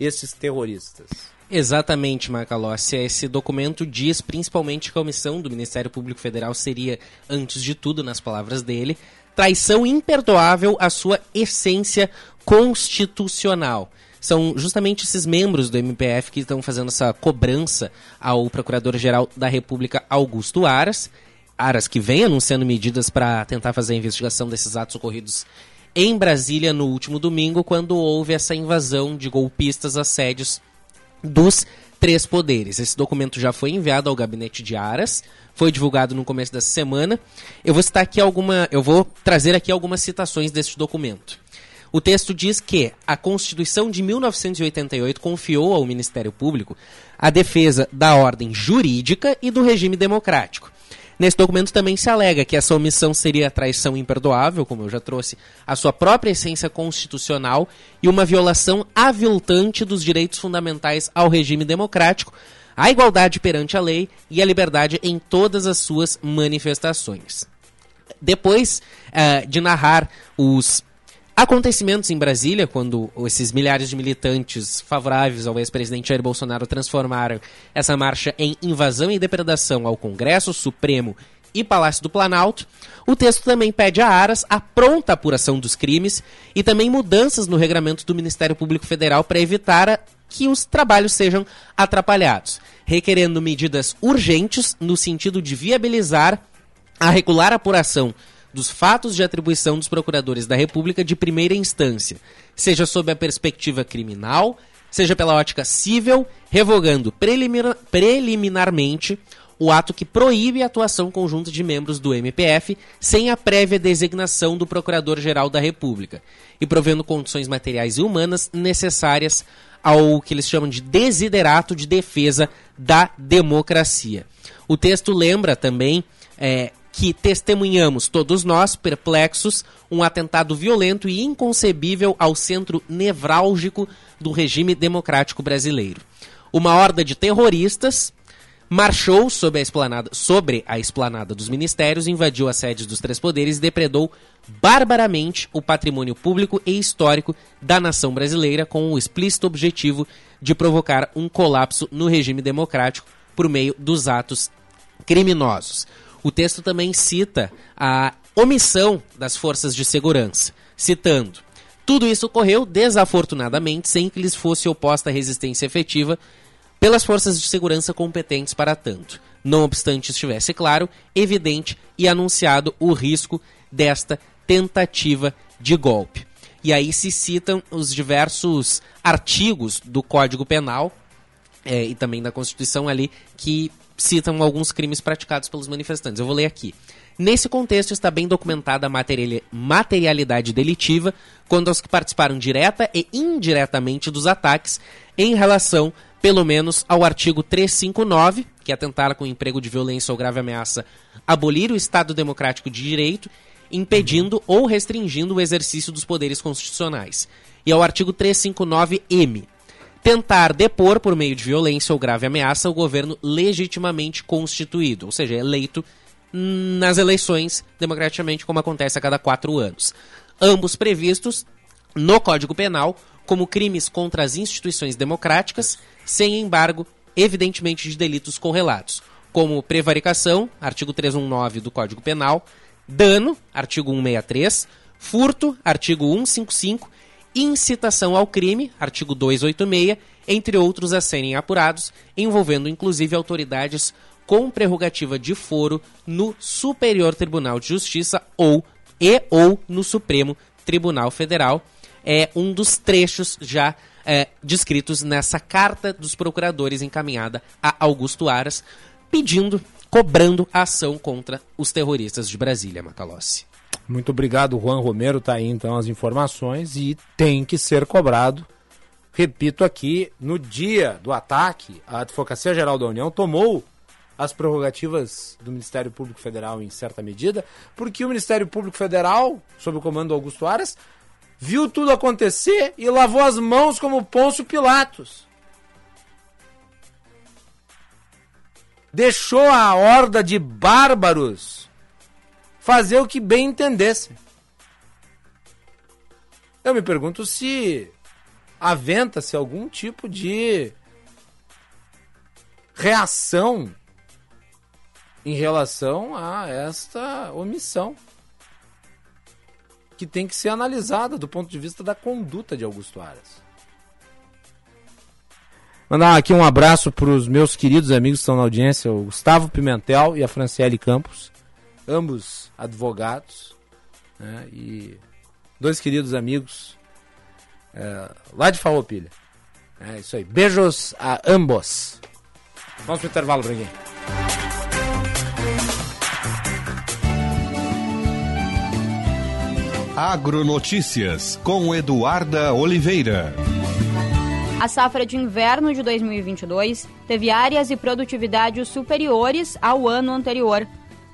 esses terroristas. Exatamente, Macalossi. Esse documento diz principalmente que a omissão do Ministério Público Federal seria, antes de tudo, nas palavras dele, traição imperdoável à sua essência constitucional. São justamente esses membros do MPF que estão fazendo essa cobrança ao Procurador-Geral da República, Augusto Aras. Aras que vem anunciando medidas para tentar fazer a investigação desses atos ocorridos em Brasília no último domingo, quando houve essa invasão de golpistas assédios dos três poderes. Esse documento já foi enviado ao gabinete de Aras, foi divulgado no começo dessa semana. Eu vou citar aqui alguma, eu vou trazer aqui algumas citações deste documento. O texto diz que a Constituição de 1988 confiou ao Ministério Público a defesa da ordem jurídica e do regime democrático. Nesse documento também se alega que essa omissão seria traição imperdoável, como eu já trouxe, a sua própria essência constitucional e uma violação aviltante dos direitos fundamentais ao regime democrático, a igualdade perante a lei e a liberdade em todas as suas manifestações. Depois uh, de narrar os acontecimentos em Brasília, quando esses milhares de militantes favoráveis ao ex-presidente Jair Bolsonaro transformaram essa marcha em invasão e depredação ao Congresso Supremo e Palácio do Planalto, o texto também pede a Aras a pronta apuração dos crimes e também mudanças no regramento do Ministério Público Federal para evitar que os trabalhos sejam atrapalhados, requerendo medidas urgentes no sentido de viabilizar a regular apuração dos fatos de atribuição dos procuradores da República de primeira instância, seja sob a perspectiva criminal, seja pela ótica civil, revogando preliminar, preliminarmente o ato que proíbe a atuação conjunta de membros do MPF sem a prévia designação do Procurador-Geral da República e provendo condições materiais e humanas necessárias ao que eles chamam de desiderato de defesa da democracia. O texto lembra também é, que testemunhamos todos nós, perplexos, um atentado violento e inconcebível ao centro nevrálgico do regime democrático brasileiro. Uma horda de terroristas marchou sobre a esplanada, sobre a esplanada dos ministérios, invadiu as sedes dos três poderes e depredou barbaramente o patrimônio público e histórico da nação brasileira com o explícito objetivo de provocar um colapso no regime democrático por meio dos atos criminosos. O texto também cita a omissão das forças de segurança, citando: Tudo isso ocorreu desafortunadamente sem que lhes fosse oposta resistência efetiva pelas forças de segurança competentes para tanto. Não obstante estivesse claro, evidente e anunciado o risco desta tentativa de golpe. E aí se citam os diversos artigos do Código Penal é, e também da Constituição ali que citam alguns crimes praticados pelos manifestantes. Eu vou ler aqui. Nesse contexto está bem documentada a materialidade delitiva quando aos que participaram direta e indiretamente dos ataques em relação, pelo menos, ao artigo 359, que atentar com emprego de violência ou grave ameaça abolir o Estado Democrático de Direito, impedindo ou restringindo o exercício dos poderes constitucionais. E ao artigo 359-M, tentar depor por meio de violência ou grave ameaça o governo legitimamente constituído, ou seja, eleito nas eleições democraticamente, como acontece a cada quatro anos. Ambos previstos no Código Penal como crimes contra as instituições democráticas, sem embargo, evidentemente, de delitos correlatos, como prevaricação, artigo 319 do Código Penal, dano, artigo 163, furto, artigo 155 incitação ao crime, artigo 286, entre outros a serem apurados, envolvendo inclusive autoridades com prerrogativa de foro no Superior Tribunal de Justiça ou e ou no Supremo Tribunal Federal. É um dos trechos já é, descritos nessa carta dos procuradores encaminhada a Augusto Aras, pedindo, cobrando a ação contra os terroristas de Brasília, Macalossi. Muito obrigado, Juan Romero. Tá aí então as informações e tem que ser cobrado. Repito aqui, no dia do ataque, a Advocacia Geral da União tomou as prerrogativas do Ministério Público Federal em certa medida, porque o Ministério Público Federal, sob o comando do Augusto Aras, viu tudo acontecer e lavou as mãos como Pôncio Pilatos. Deixou a horda de bárbaros fazer o que bem entendesse. Eu me pergunto se aventa-se algum tipo de reação em relação a esta omissão que tem que ser analisada do ponto de vista da conduta de Augusto Aras. Mandar aqui um abraço para os meus queridos amigos que estão na audiência, o Gustavo Pimentel e a Franciele Campos, ambos advogados né, e dois queridos amigos é, lá de Farroupilha. É isso aí. Beijos a ambos. Vamos para o intervalo, Branguinho. Agronotícias com Eduarda Oliveira. A safra de inverno de 2022 teve áreas e produtividade superiores ao ano anterior.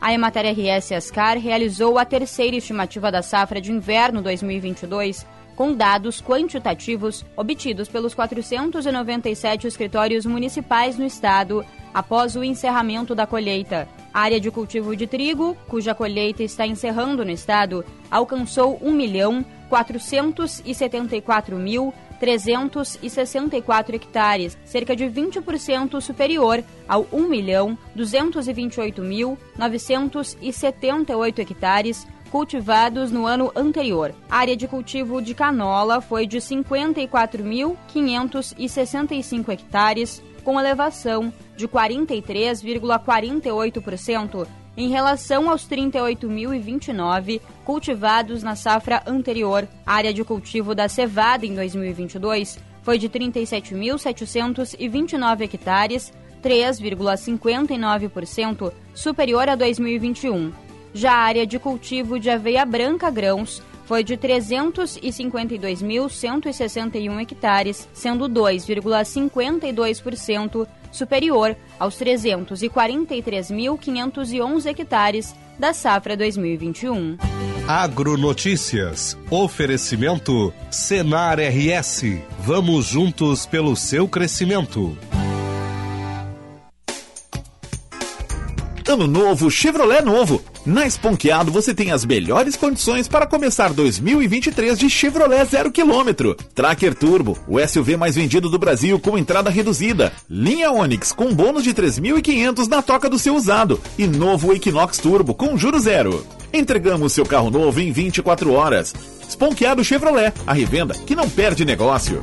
A Emater RS Ascar realizou a terceira estimativa da safra de inverno 2022 com dados quantitativos obtidos pelos 497 escritórios municipais no estado após o encerramento da colheita. A área de cultivo de trigo, cuja colheita está encerrando no estado, alcançou 1 milhão 474 mil 364 hectares, cerca de 20% superior ao 1 milhão 228 mil 978 hectares cultivados no ano anterior. A área de cultivo de canola foi de 54.565 hectares, com elevação de 43,48% em relação aos 38.029 cultivados na safra anterior. A área de cultivo da cevada em 2022 foi de 37.729 hectares, 3,59% superior a 2021. Já a área de cultivo de aveia branca grãos foi de 352.161 hectares, sendo 2,52% superior aos 343.511 hectares da safra 2021. Agronotícias. Oferecimento Senar RS. Vamos juntos pelo seu crescimento. Ano novo, Chevrolet novo. Na Esponqueado você tem as melhores condições para começar 2023 de Chevrolet zero quilômetro. Tracker Turbo, o SUV mais vendido do Brasil com entrada reduzida. Linha Onix com bônus de 3.500 na toca do seu usado. E novo Equinox Turbo com juro zero. Entregamos seu carro novo em 24 horas. Esponqueado Chevrolet, a revenda que não perde negócio.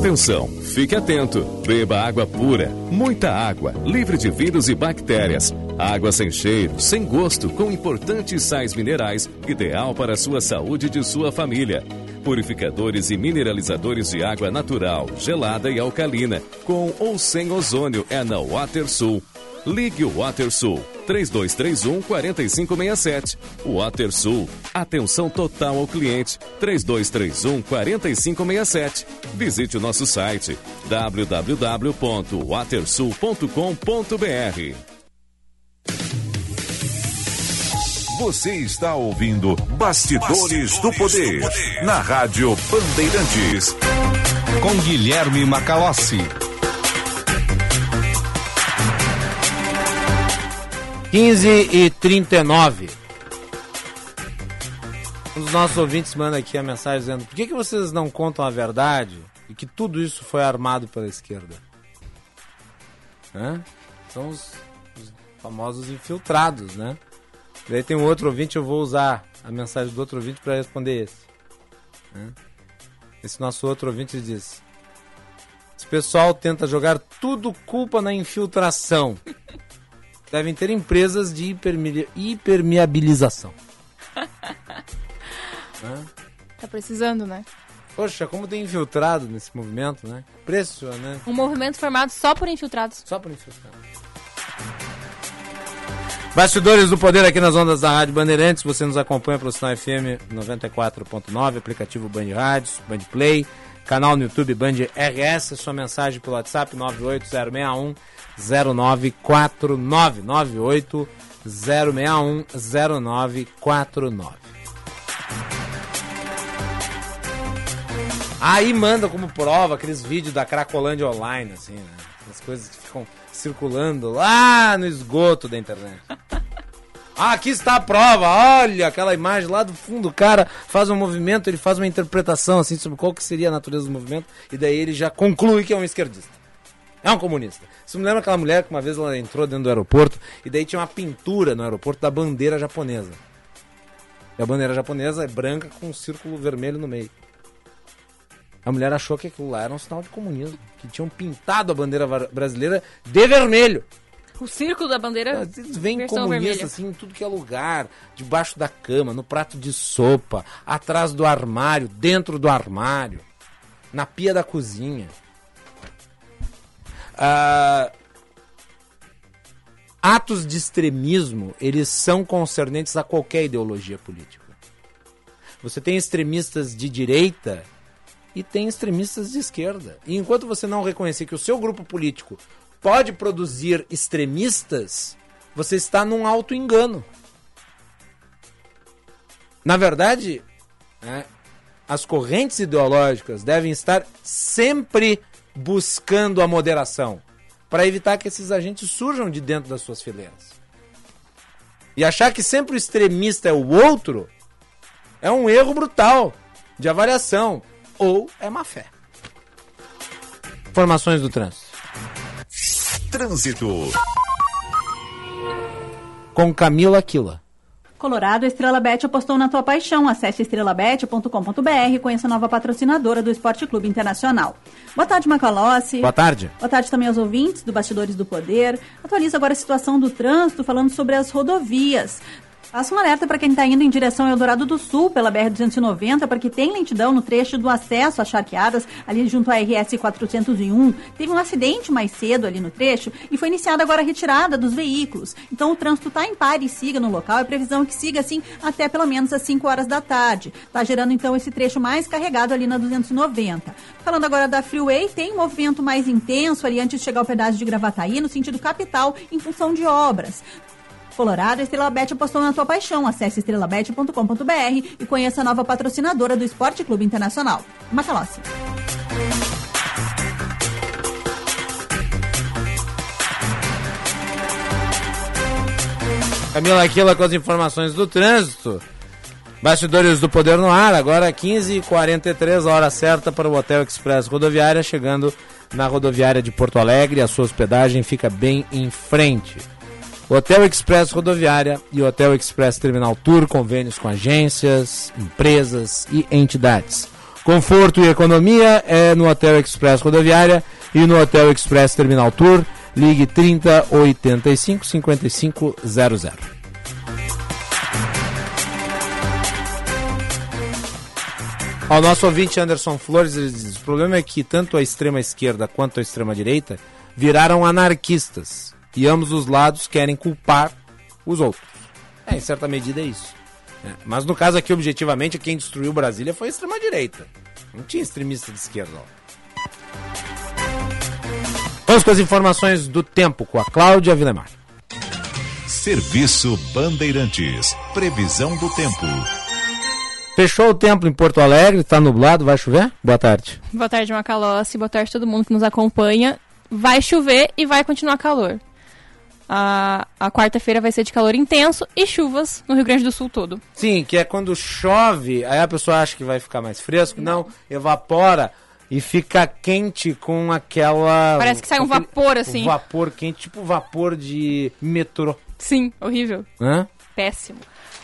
Atenção, fique atento. Beba água pura, muita água, livre de vírus e bactérias. Água sem cheiro, sem gosto, com importantes sais minerais, ideal para a sua saúde e de sua família. Purificadores e mineralizadores de água natural, gelada e alcalina, com ou sem ozônio é na WaterSul. Ligue o WaterSul 3231 4567. WaterSul. Atenção total ao cliente 3231 4567. Visite o nosso site www.watersul.com.br. Você está ouvindo Bastidores, do, poder, na Rádio Bandeirantes. Com Guilherme Macalossi. 15 e 39. Um dos nossos ouvintes manda aqui a mensagem dizendo: por que, que vocês não contam a verdade e que tudo isso foi armado pela esquerda? Hã? São os, os famosos infiltrados, né? E aí tem um outro ouvinte, eu vou usar a mensagem do outro ouvinte para responder esse. Hã? Esse nosso outro ouvinte diz: Esse pessoal tenta jogar tudo culpa na infiltração devem ter empresas de hipermeabilização. Tá precisando, né? Poxa, como tem infiltrado nesse movimento, né? Preço, né? Um movimento formado só por infiltrados. Só por infiltrados. Bastidores do Poder aqui nas ondas da Rádio Bandeirantes. Você nos acompanha pelo Sinal FM 94.9, aplicativo Band Rádios, Band Play, canal no YouTube Band RS. Sua mensagem pelo WhatsApp 98061 0949 98 061 0949. Aí manda como prova aqueles vídeos da Cracolândia Online, assim, né? As coisas que ficam circulando lá no esgoto da internet. Ah, aqui está a prova, olha aquela imagem lá do fundo, o cara faz um movimento, ele faz uma interpretação assim sobre qual que seria a natureza do movimento, e daí ele já conclui que é um esquerdista. É um comunista. Isso me lembra aquela mulher que uma vez ela entrou dentro do aeroporto, e daí tinha uma pintura no aeroporto da bandeira japonesa. E a bandeira japonesa é branca com um círculo vermelho no meio. A mulher achou que aquilo lá era um sinal de comunismo, que tinham pintado a bandeira brasileira de vermelho. O círculo da bandeira. Vem versão comunista vermelha. assim em tudo que é lugar, debaixo da cama, no prato de sopa, atrás do armário, dentro do armário, na pia da cozinha. Ah, atos de extremismo, eles são concernentes a qualquer ideologia política. Você tem extremistas de direita e tem extremistas de esquerda. E enquanto você não reconhecer que o seu grupo político pode produzir extremistas, você está num alto engano. Na verdade, né, as correntes ideológicas devem estar sempre buscando a moderação para evitar que esses agentes surjam de dentro das suas fileiras. E achar que sempre o extremista é o outro é um erro brutal de avaliação ou é má fé. Informações do trânsito. Trânsito. Com Camila Aquila. Colorado, Estrela Bet apostou na tua paixão. Acesse estrelabet.com.br e conheça a nova patrocinadora do Esporte Clube Internacional. Boa tarde, Macalossi. Boa tarde. Boa tarde também aos ouvintes do Bastidores do Poder. Atualiza agora a situação do trânsito, falando sobre as rodovias. Faça um alerta para quem está indo em direção ao Eldorado do Sul pela BR-290, porque tem lentidão no trecho do acesso às charqueadas, ali junto à RS 401. Teve um acidente mais cedo ali no trecho e foi iniciada agora a retirada dos veículos. Então o trânsito está em pare e siga no local. É previsão que siga assim até pelo menos às 5 horas da tarde. Está gerando então esse trecho mais carregado ali na 290. Falando agora da Freeway, tem movimento mais intenso ali antes de chegar ao pedágio de Gravataí, no sentido capital, em função de obras. Colorado, a Estrela Bet apostou na tua paixão. Acesse estrelabet.com.br e conheça a nova patrocinadora do Esporte Clube Internacional. Macalossi. Camila Aquila com as informações do trânsito. Bastidores do Poder no ar, agora 15h43, hora certa para o Hotel Express Rodoviária, chegando na rodoviária de Porto Alegre. A sua hospedagem fica bem em frente. Hotel Express Rodoviária e Hotel Express Terminal Tour, convênios com agências, empresas e entidades. Conforto e economia é no Hotel Express Rodoviária e no Hotel Express Terminal Tour. Ligue 30 85 55 00. Ao nosso ouvinte Anderson Flores, ele diz: o problema é que tanto a extrema esquerda quanto a extrema direita viraram anarquistas e ambos os lados querem culpar os outros. É, em certa medida é isso. É, Mas no caso aqui, objetivamente, quem destruiu Brasília foi a extrema direita. Não tinha extremista de esquerda lá. Vamos com as informações do tempo com a Cláudia Vilemar. Serviço Bandeirantes. Previsão do tempo. Fechou o tempo em Porto Alegre, tá nublado, vai chover? Boa tarde. Boa tarde, Macalossi. Boa tarde a todo mundo que nos acompanha. Vai chover e vai continuar calor. A, a quarta-feira vai ser de calor intenso e chuvas no Rio Grande do Sul todo. Sim, que é quando chove, aí a pessoa acha que vai ficar mais fresco. Não, evapora e fica quente com aquela. Parece que sai um vapor, assim. Um vapor quente, tipo vapor de metrô. Sim, horrível. Hã? Péssimo.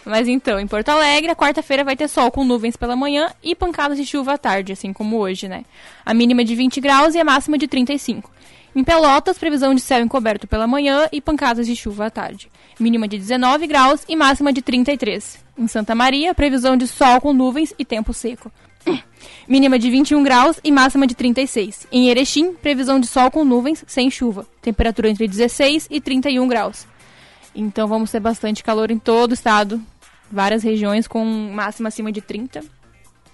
Mas então, em Porto Alegre, a quarta-feira vai ter sol com nuvens pela manhã e pancadas de chuva à tarde, assim como hoje, né? A mínima de 20 graus e a máxima de 35. Em Pelotas, previsão de céu encoberto pela manhã e pancadas de chuva à tarde. Mínima de 19 graus e máxima de 33. Em Santa Maria, previsão de sol com nuvens e tempo seco. Mínima de 21 graus e máxima de 36. Em Erechim, previsão de sol com nuvens sem chuva. Temperatura entre 16 e 31 graus. Então vamos ter bastante calor em todo o estado. Várias regiões com máxima acima de 30.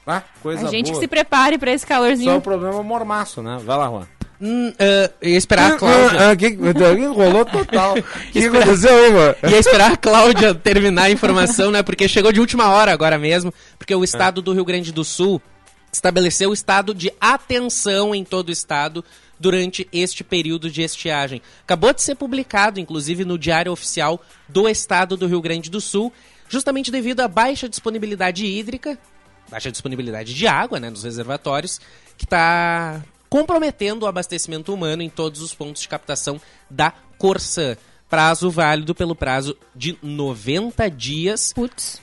Ah, coisa a gente boa. que se prepare para esse Só o calorzinho. problema é o mormaço, né? Vai lá, Juan. Hum, ah, ia esperar a Cláudia. Ah, que, enrolou total. O que aconteceu aí, mano? Ia esperar a Cláudia terminar a informação, né? Porque chegou de última hora agora mesmo. Porque o estado do Rio Grande do Sul estabeleceu o estado de atenção em todo o estado durante este período de estiagem. Acabou de ser publicado, inclusive, no Diário Oficial do Estado do Rio Grande do Sul, justamente devido à baixa disponibilidade hídrica, baixa disponibilidade de água né, nos reservatórios, que está comprometendo o abastecimento humano em todos os pontos de captação da Corsã. Prazo válido pelo prazo de 90 dias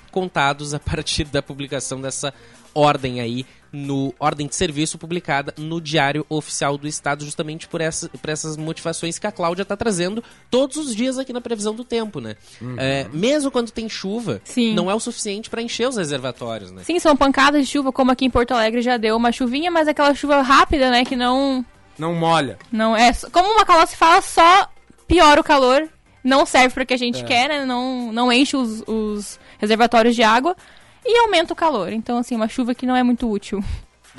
contados a partir da publicação dessa ordem aí no ordem de serviço publicada no Diário Oficial do Estado, justamente por, essa, por essas motivações que a Cláudia está trazendo todos os dias aqui na previsão do tempo, né? Uhum. É, mesmo quando tem chuva, Sim. não é o suficiente para encher os reservatórios, né? Sim, são pancadas de chuva, como aqui em Porto Alegre já deu uma chuvinha, mas aquela chuva rápida, né, que não Não molha. não é, como uma calor se fala, só piora o calor, não serve para o que a gente É. quer, né? Não não enche os, os reservatórios de água e aumenta o calor. Então assim, uma chuva que não é muito útil.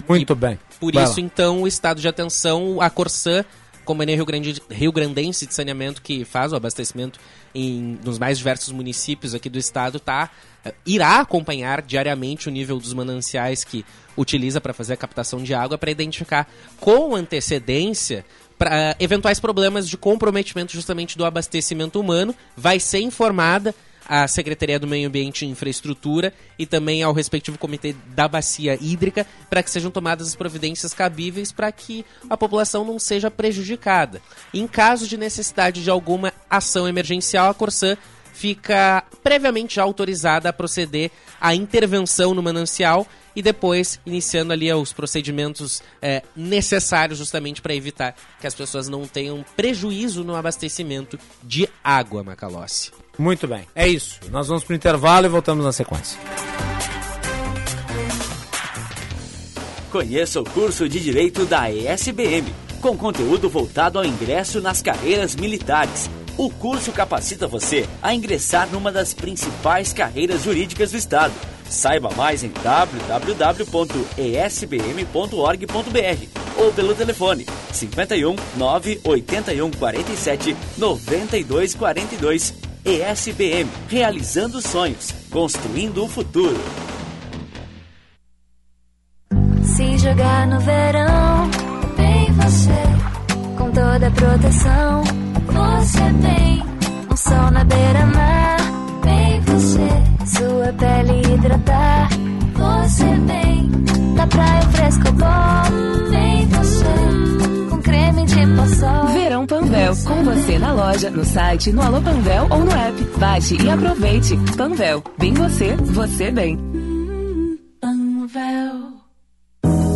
Muito bem. Por Vai isso, lá. então, o estado de atenção, a Corsã, Companhia Rio, Grande, Rio Grandense de Saneamento, que faz o abastecimento em, nos mais diversos municípios aqui do estado, tá, eh, irá acompanhar diariamente o nível dos mananciais que utiliza para fazer a captação de água, para identificar com antecedência pra, eventuais problemas de comprometimento justamente do abastecimento humano. Vai ser informada à Secretaria do Meio Ambiente e Infraestrutura e também ao respectivo Comitê da Bacia Hídrica para que sejam tomadas as providências cabíveis para que a população não seja prejudicada. Em caso de necessidade de alguma ação emergencial, a Corsã fica previamente autorizada a proceder à intervenção no manancial e depois iniciando ali os procedimentos eh, necessários justamente para evitar que as pessoas não tenham prejuízo no abastecimento de água, Macalossi. Muito bem. É isso. Nós vamos pro intervalo e voltamos na sequência. Conheça o curso de Direito da ESBM, com conteúdo voltado ao ingresso nas carreiras militares. O curso capacita você a ingressar numa das principais carreiras jurídicas do Estado. Saiba mais em www.esbm.org.br ou pelo telefone 51 981 47 92 42. ESBM, realizando sonhos, construindo o futuro. Se jogar no verão, bem você. Com toda a proteção, você bem. Um sol na beira-mar, bem você. Sua pele hidratar, você bem. Da praia fresco bom, bem você. Verão Panvel, com você na loja, no site, no Alô Panvel ou no app. Baixe e aproveite. Panvel, bem você, você bem. Panvel.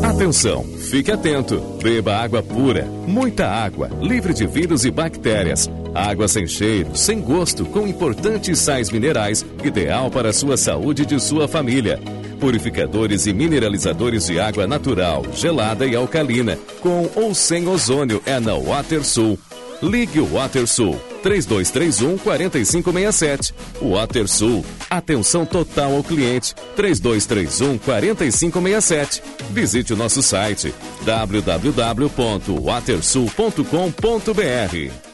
Atenção, fique atento. Beba água pura, muita água, livre de vírus e bactérias. Água sem cheiro, sem gosto, com importantes sais minerais, ideal para a sua saúde e de sua família. Purificadores e mineralizadores de água natural, gelada e alcalina, com ou sem ozônio é na WaterSul. Ligue o WaterSul 3231 4567. WaterSul, atenção total ao cliente 3231 4567. Visite o nosso site www.watersul.com.br.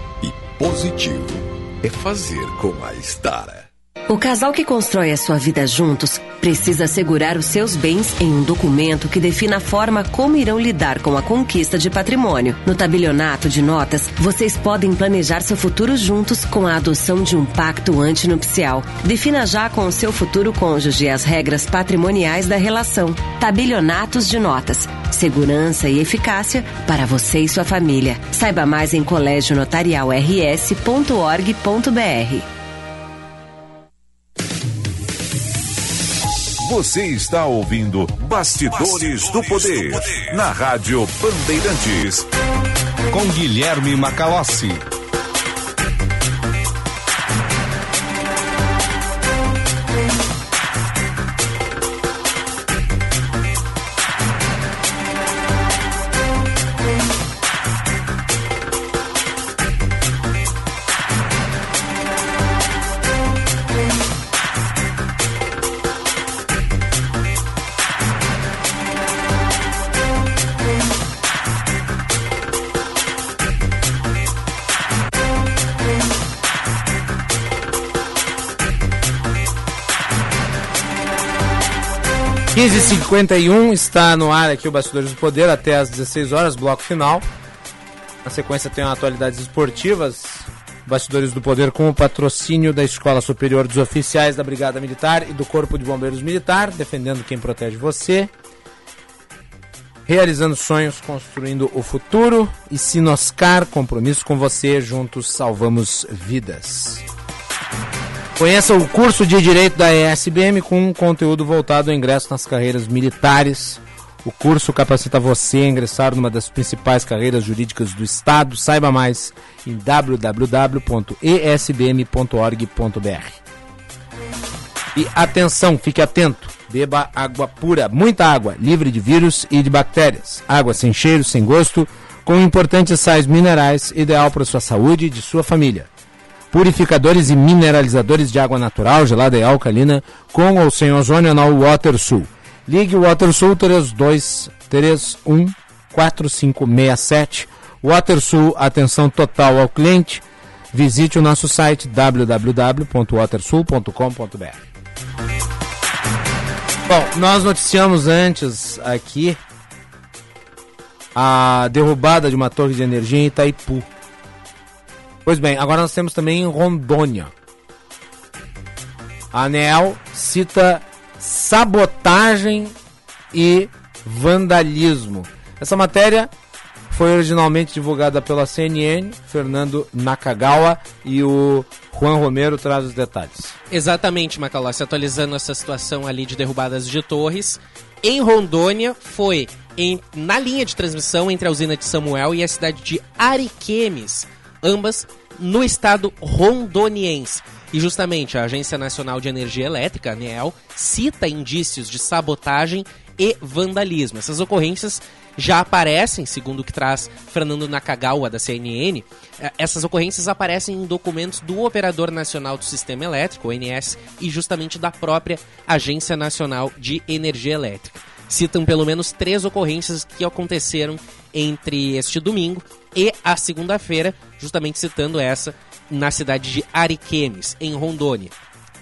Positivo é fazer com a Estara. O casal que constrói a sua vida juntos precisa assegurar os seus bens em um documento que defina a forma como irão lidar com a conquista de patrimônio. No tabelionato de notas, vocês podem planejar seu futuro juntos com a adoção de um pacto antinupcial. Defina já com o seu futuro cônjuge as regras patrimoniais da relação. Tabelionatos de notas. Segurança e eficácia para você e sua família. Saiba mais em colégionotarialrs.org.br. Você está ouvindo Bastidores, do, Poder, na Rádio Bandeirantes. Com Guilherme Macalossi. 15h51 está no ar aqui o Bastidores do Poder até às 16 horas, bloco final. Na sequência tem atualidades esportivas. Bastidores do Poder com o patrocínio da Escola Superior dos Oficiais da Brigada Militar e do Corpo de Bombeiros Militar, defendendo quem protege você. Realizando sonhos, construindo o futuro. E Sinoscar, compromisso com você, juntos salvamos vidas. Conheça o curso de Direito da ESBM com um conteúdo voltado ao ingresso nas carreiras militares. O curso capacita você a ingressar numa das principais carreiras jurídicas do Estado. Saiba mais em www.esbm.org.br. E atenção, fique atento. Beba água pura, muita água, livre de vírus e de bactérias. Água sem cheiro, sem gosto, com importantes sais minerais, ideal para sua saúde e de sua família purificadores e mineralizadores de água natural, gelada e alcalina, com ou sem ozônio na WaterSul. Ligue WaterSul 3231 4567. WaterSul, atenção total ao cliente. Visite o nosso site www.watersul.com.br. Bom, nós noticiamos antes aqui a derrubada de uma torre de energia em Itaipu. Pois bem, agora nós temos também em Rondônia. A ANEL cita sabotagem e vandalismo. Essa matéria foi originalmente divulgada pela CNN, Fernando Nakagawa e o Juan Romero traz os detalhes. Exatamente, Macalossi, atualizando essa situação ali de derrubadas de torres. Em Rondônia foi em, na linha de transmissão entre a usina de Samuel e a cidade de Ariquemes ambas no estado rondoniense. E justamente a Agência Nacional de Energia Elétrica, ANEEL, cita indícios de sabotagem e vandalismo. Essas ocorrências já aparecem, segundo o que traz Fernando Nakagawa da CNN, eh, essas ocorrências aparecem em documentos do Operador Nacional do Sistema Elétrico, ONS, e justamente da própria Agência Nacional de Energia Elétrica. Citam pelo menos três ocorrências que aconteceram entre este domingo e a segunda-feira, justamente citando essa na cidade de Ariquemes, em Rondônia.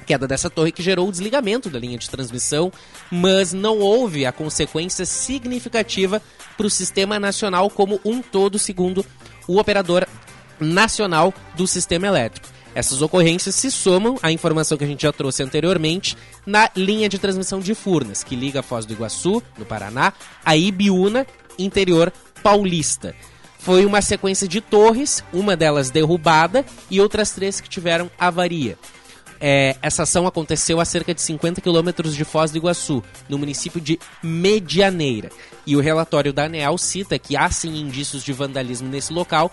Queda dessa torre que gerou o desligamento da linha de transmissão, mas não houve a consequência significativa para o sistema nacional como um todo, segundo o operador nacional do sistema elétrico. Essas ocorrências se somam à informação que a gente já trouxe anteriormente na linha de transmissão de Furnas, que liga a Foz do Iguaçu, no Paraná, a Ibiúna, interior paulista. Foi uma sequência de torres, uma delas derrubada e outras três que tiveram avaria. É, essa ação aconteceu a cerca de 50 quilômetros de Foz do Iguaçu, no município de Medianeira. E o relatório da ANEAL cita que há sim indícios de vandalismo nesse local,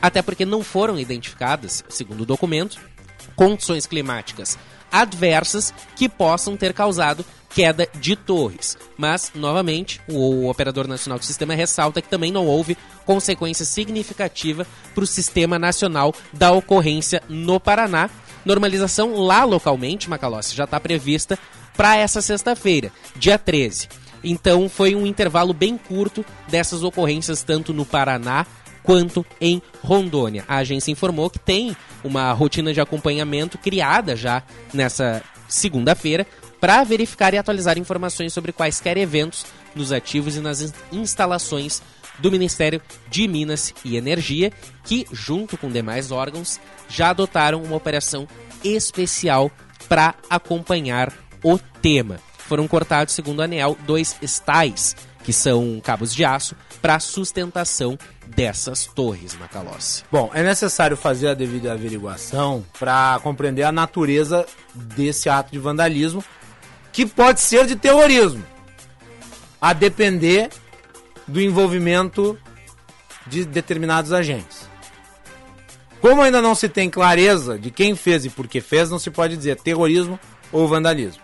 até porque não foram identificadas, segundo o documento, condições climáticas adversas que possam ter causado queda de torres. Mas, novamente, o Operador Nacional do Sistema ressalta que também não houve consequência significativa para o Sistema Nacional da Ocorrência no Paraná. Normalização lá localmente, Macalossi, já está prevista para essa sexta-feira, dia 13. Então foi um intervalo bem curto dessas ocorrências, tanto no Paraná quanto em Rondônia. A agência informou que tem uma rotina de acompanhamento criada já nessa segunda-feira para verificar e atualizar informações sobre quaisquer eventos nos ativos e nas instalações do Ministério de Minas e Energia, que, junto com demais órgãos, já adotaram uma operação especial para acompanhar o tema. Foram cortados, segundo a ANEL, dois estais, que são cabos de aço, para sustentação dessas torres, Macalossi. Bom, é necessário fazer a devida averiguação para compreender a natureza desse ato de vandalismo que pode ser de terrorismo, a depender do envolvimento de determinados agentes. Como ainda não se tem clareza de quem fez e por que fez, não se pode dizer terrorismo ou vandalismo.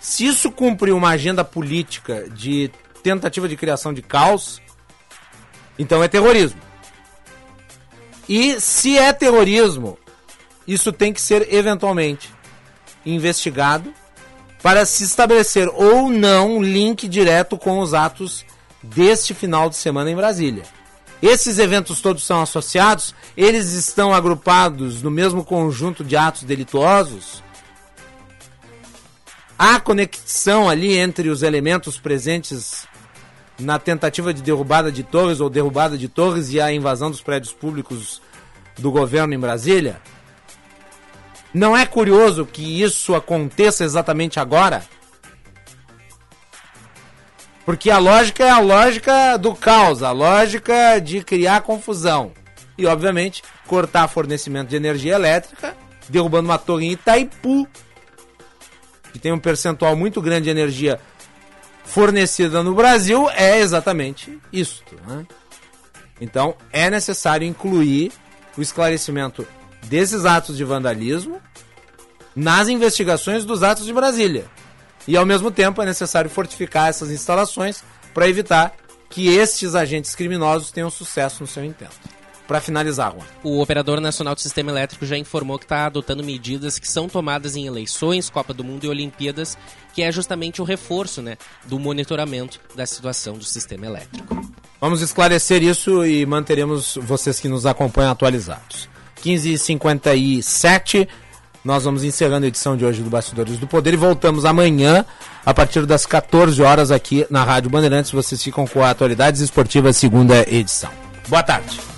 Se isso cumpre uma agenda política de tentativa de criação de caos, então é terrorismo. E se é terrorismo, isso tem que ser eventualmente investigado para se estabelecer ou não link direto com os atos deste final de semana em Brasília. Esses eventos todos são associados, eles estão agrupados no mesmo conjunto de atos delituosos. Há conexão ali entre os elementos presentes na tentativa de derrubada de torres ou derrubada de torres e a invasão dos prédios públicos do governo em Brasília? Não é curioso que isso aconteça exatamente agora? Porque a lógica é a lógica do caos, a lógica de criar confusão. E, obviamente, cortar fornecimento de energia elétrica, derrubando uma torre em Itaipu, que tem um percentual muito grande de energia fornecida no Brasil, é exatamente isso. Né? Então, é necessário incluir o esclarecimento desses atos de vandalismo nas investigações dos atos de Brasília. E ao mesmo tempo é necessário fortificar essas instalações para evitar que estes agentes criminosos tenham sucesso no seu intento. Para finalizar, Juan. O Operador Nacional do Sistema Elétrico já informou que está adotando medidas que são tomadas em eleições, Copa do Mundo e Olimpíadas, que é justamente o reforço né, do monitoramento da situação do sistema elétrico. Vamos esclarecer isso e manteremos vocês que nos acompanham atualizados. 15h57. Nós vamos encerrando a edição de hoje do Bastidores do Poder e voltamos amanhã, a partir das 14 horas, aqui na Rádio Bandeirantes. Vocês ficam com a Atualidades Esportivas, segunda edição. Boa tarde.